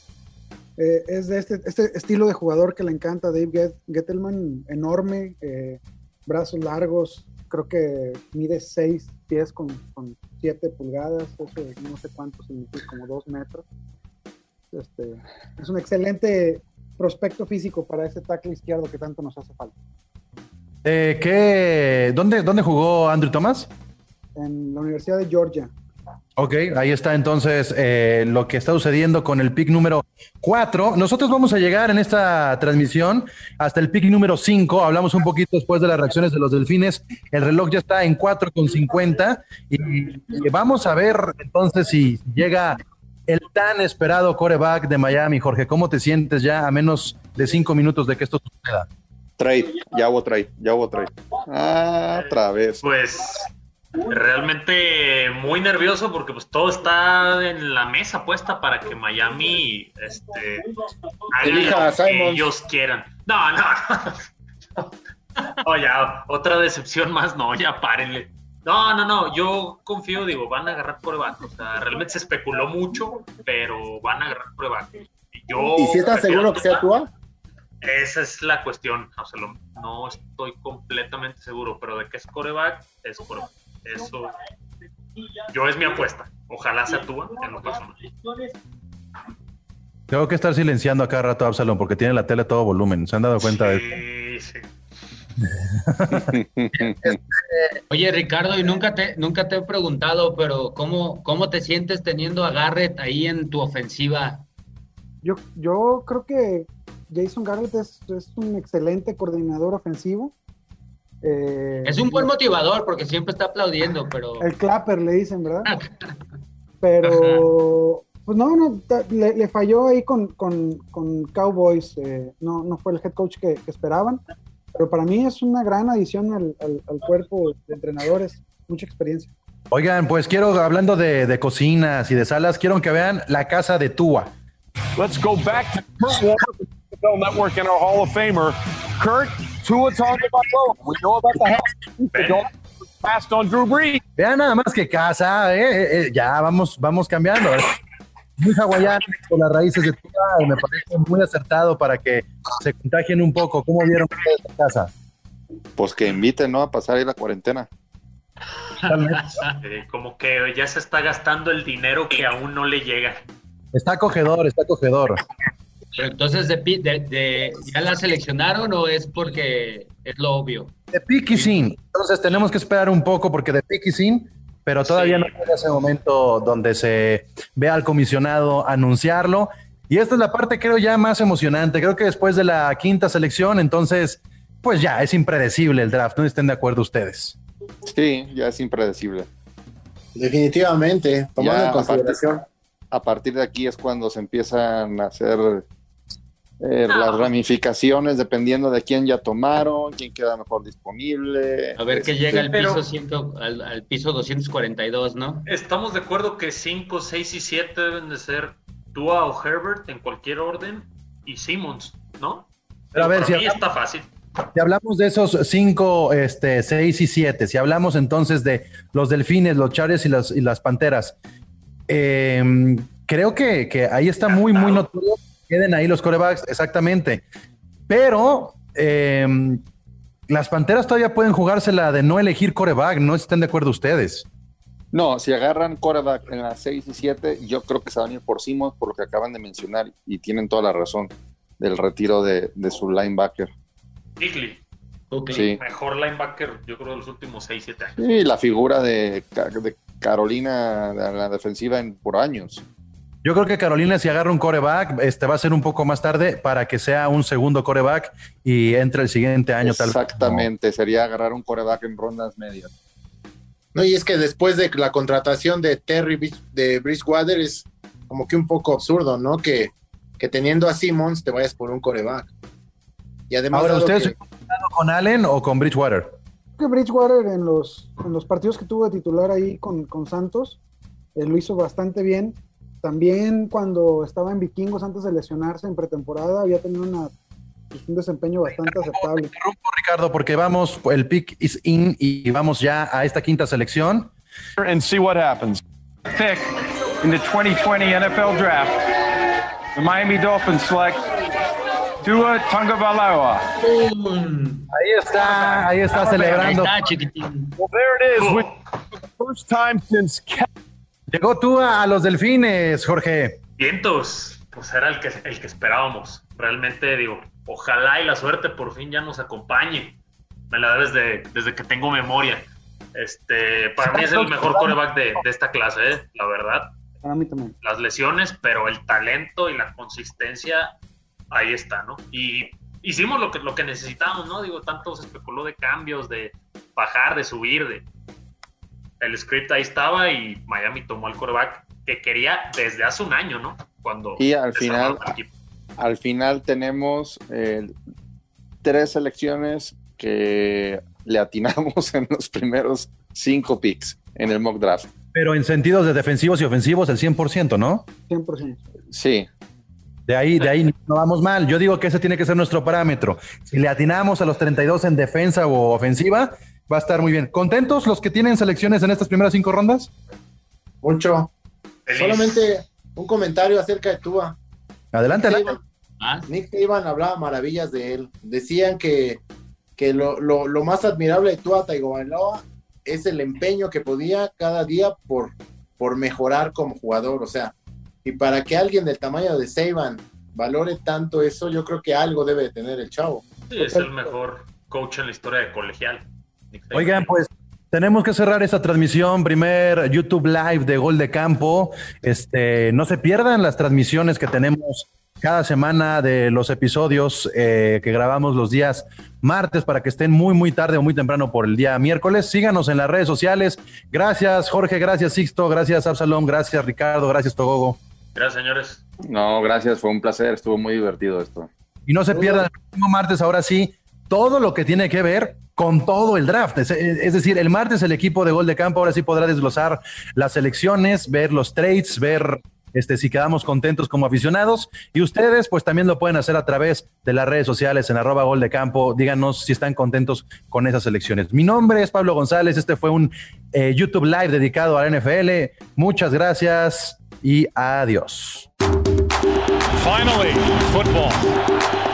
eh, es de este, este estilo de jugador que le encanta Dave Get- Gettleman, enorme, eh, brazos largos, creo que mide 6 pies con 7 pulgadas, eso no sé cuánto significa, como 2 metros. Este, es un excelente prospecto físico para ese tackle izquierdo que tanto nos hace falta. Eh, ¿qué, dónde, ¿Dónde jugó Andrew Thomas? En la Universidad de Georgia. Ok, ahí está entonces eh, lo que está sucediendo con el pick número 4. Nosotros vamos a llegar en esta transmisión hasta el pick número 5. Hablamos un poquito después de las reacciones de los delfines. El reloj ya está en 4 con 50 y, y vamos a ver entonces si llega el tan esperado coreback de Miami. Jorge, ¿cómo te sientes ya a menos de 5 minutos de que esto suceda? Trade, ya hubo trade, ya hubo trade. Ah, otra vez. Pues realmente muy nervioso porque pues todo está en la mesa puesta para que Miami este, haga Elija lo que ellos quieran. No, no, no. No, ya, otra decepción más, no, ya párenle. No, no, no, yo confío, digo, van a agarrar coreback. O sea, realmente se especuló mucho, pero van a agarrar coreback. Y yo ¿Y si estás seguro que sea Tua. Esa es la cuestión. O sea, lo- no estoy completamente seguro, pero de que es coreback, es coreback. Eso. Yo es mi apuesta. Ojalá sea Tua en lo personal. Tengo que estar silenciando a cada rato a Absalom porque tiene la tele a todo volumen. ¿Se han dado cuenta de eso? Sí, sí. Oye, Ricardo, y nunca te, nunca te he preguntado, pero ¿cómo, ¿cómo te sientes teniendo a Garrett ahí en tu ofensiva? Yo, yo creo que Jason Garrett es, es un excelente coordinador ofensivo. Eh, Es un buen motivador porque siempre está aplaudiendo, pero El clapper le dicen, ¿verdad? Pero, pues no, no, le, le falló ahí con, con- con Cowboys. eh, no, no fue el head coach que, que esperaban. Pero para mí es una gran adición al, al- al cuerpo de entrenadores. Mucha experiencia. Oigan, pues quiero, hablando de, de cocinas y de salas, quiero que vean la casa de Tua. Let's go back to Kurt Warner, the NFL Network, and our Hall of Famer. Kurt, Tua Tagovailoa. We know about the don't passed on Drew Brees. Vean nada más que casa, eh, eh, eh, ya vamos, vamos cambiando. Muy hawaiano con las raíces de Tua y me parece muy acertado para que se contagien un poco. ¿Cómo vieron ustedes la casa? Pues que inviten, ¿no? A pasar ahí la cuarentena. Eh, como que ya se está gastando el dinero que aún no le llega. Está acogedor, está acogedor. Pero entonces, de, pi- de- de- ¿ya la seleccionaron o es porque es lo obvio? De picky sin. Entonces tenemos que esperar un poco porque de picky sin, pero todavía no llega ese momento donde se ve al comisionado anunciarlo. Y esta es la parte, creo, ya más emocionante. Creo que después de la quinta selección, entonces, pues ya es impredecible el draft. ¿No estén de acuerdo ustedes? Sí, ya es impredecible. Definitivamente, tomando Ya, en a partir- consideración. A partir de aquí es cuando se empiezan a hacer eh, las ramificaciones dependiendo de quién ya tomaron, quién queda mejor disponible. A ver qué Este, llega al pero- piso, ciento- al, al piso 242, ¿no? Estamos de acuerdo que 5, 6 y 7 deben de ser Tua o Herbert en cualquier orden y Simmons, ¿no? Pero a ver, Para si mí hablamos- está fácil. Si hablamos de esos cinco, este, seis y siete, si hablamos entonces de los delfines, los charles y las, y las panteras, eh, creo que, que ahí está muy, muy notorio. Que Queden ahí los corebacks, exactamente. Pero eh, las panteras todavía pueden jugársela de no elegir coreback, no estén de acuerdo ustedes. No, si agarran quarterback en las 6 y 7, yo creo que se van a ir por Simons, por lo que acaban de mencionar, y tienen toda la razón del retiro de, de su linebacker. Igley. Sí. Mejor linebacker, yo creo, de los últimos 6, 7 años. Y la figura de, de Carolina de la defensiva en, por años. Yo creo que Carolina, si agarra un coreback, este va a ser un poco más tarde para que sea un segundo coreback y entre el siguiente año tal vez. Exactamente, sería agarrar un coreback en rondas medias. No, y es que después de la contratación de Terry Bridge- de Bridgewater es como que un poco absurdo, ¿no? Que, que teniendo a Simmons te vayas por un coreback. Y además, Ahora, ¿ustedes que- con Allen o con Bridgewater? que Bridgewater en los, en los partidos que tuvo de titular ahí con, con Santos eh, lo hizo bastante bien. También cuando estaba en Vikingos antes de lesionarse en pretemporada había tenido una, pues, un desempeño bastante aceptable. Ricardo, porque vamos, el pick is in y vamos ya a esta quinta selección. And see what happens. Pick in the 2020 NFL Draft, the Miami Dolphins select Tua Tagovailoa. Ahí está, ahí está celebrando. Ahí está, chiquitín. Well, there it is. With the first time since Llegó tú a los delfines, Jorge. Vientos, pues era el que, el que esperábamos. Realmente digo, ojalá y la suerte por fin ya nos acompañe. Me la da desde, desde que tengo memoria. Este, para mí es el mejor coreback de, de esta clase, ¿eh? la verdad. Para mí también. Las lesiones, pero el talento y la consistencia, ahí está, ¿no? Y hicimos lo que, lo que necesitábamos, ¿no? Digo, tanto se especuló de cambios, de bajar, de subir, de... El script ahí estaba y Miami tomó el coreback que quería desde hace un año, ¿no? Cuando Y al final, al final tenemos eh, tres selecciones que le atinamos en los primeros cinco picks en el mock draft. Pero en sentidos de defensivos y ofensivos, el 100%, ¿no? 100%. Sí. De ahí, de ahí no vamos mal. Yo digo que ese tiene que ser nuestro parámetro. Si le atinamos a los 32 en defensa o ofensiva, va a estar muy bien. ¿Contentos los que tienen selecciones en estas primeras cinco rondas? Mucho. Feliz. Solamente un comentario acerca de Tua. Adelante, Nick adelante. Saban- Nick Saban hablaba maravillas de él. Decían que, que lo, lo- lo más admirable de Tua Tagovailoa es el empeño que podía cada día por, por mejorar como jugador. O sea, y para que alguien del tamaño de Saban valore tanto eso, yo creo que algo debe de tener el chavo. Sí, es el mejor coach en la historia de colegial. Oigan, pues tenemos que cerrar esta transmisión, primer YouTube Live de Gol de Campo. Este, no se pierdan las transmisiones que tenemos cada semana de los episodios eh, que grabamos los días martes para que estén muy, muy tarde o muy temprano por el día miércoles. Síganos en las redes sociales. Gracias, Jorge. Gracias, Sixto. Gracias, Absalom. Gracias, Ricardo. Gracias, Togogo. Gracias, señores. No, gracias, fue un placer, estuvo muy divertido esto. Y no se pierdan el próximo martes, ahora sí, todo lo que tiene que ver con todo el draft. Es, decir, el martes el equipo de Gol de Campo ahora sí podrá desglosar las elecciones, ver los trades, ver este, si quedamos contentos como aficionados. Y ustedes, pues también lo pueden hacer a través de las redes sociales en arroba Gol de Campo. Díganos si están contentos con esas elecciones. Mi nombre es Pablo González. Este fue un eh, YouTube Live dedicado a la NFL. Muchas gracias y adiós. Finally, football.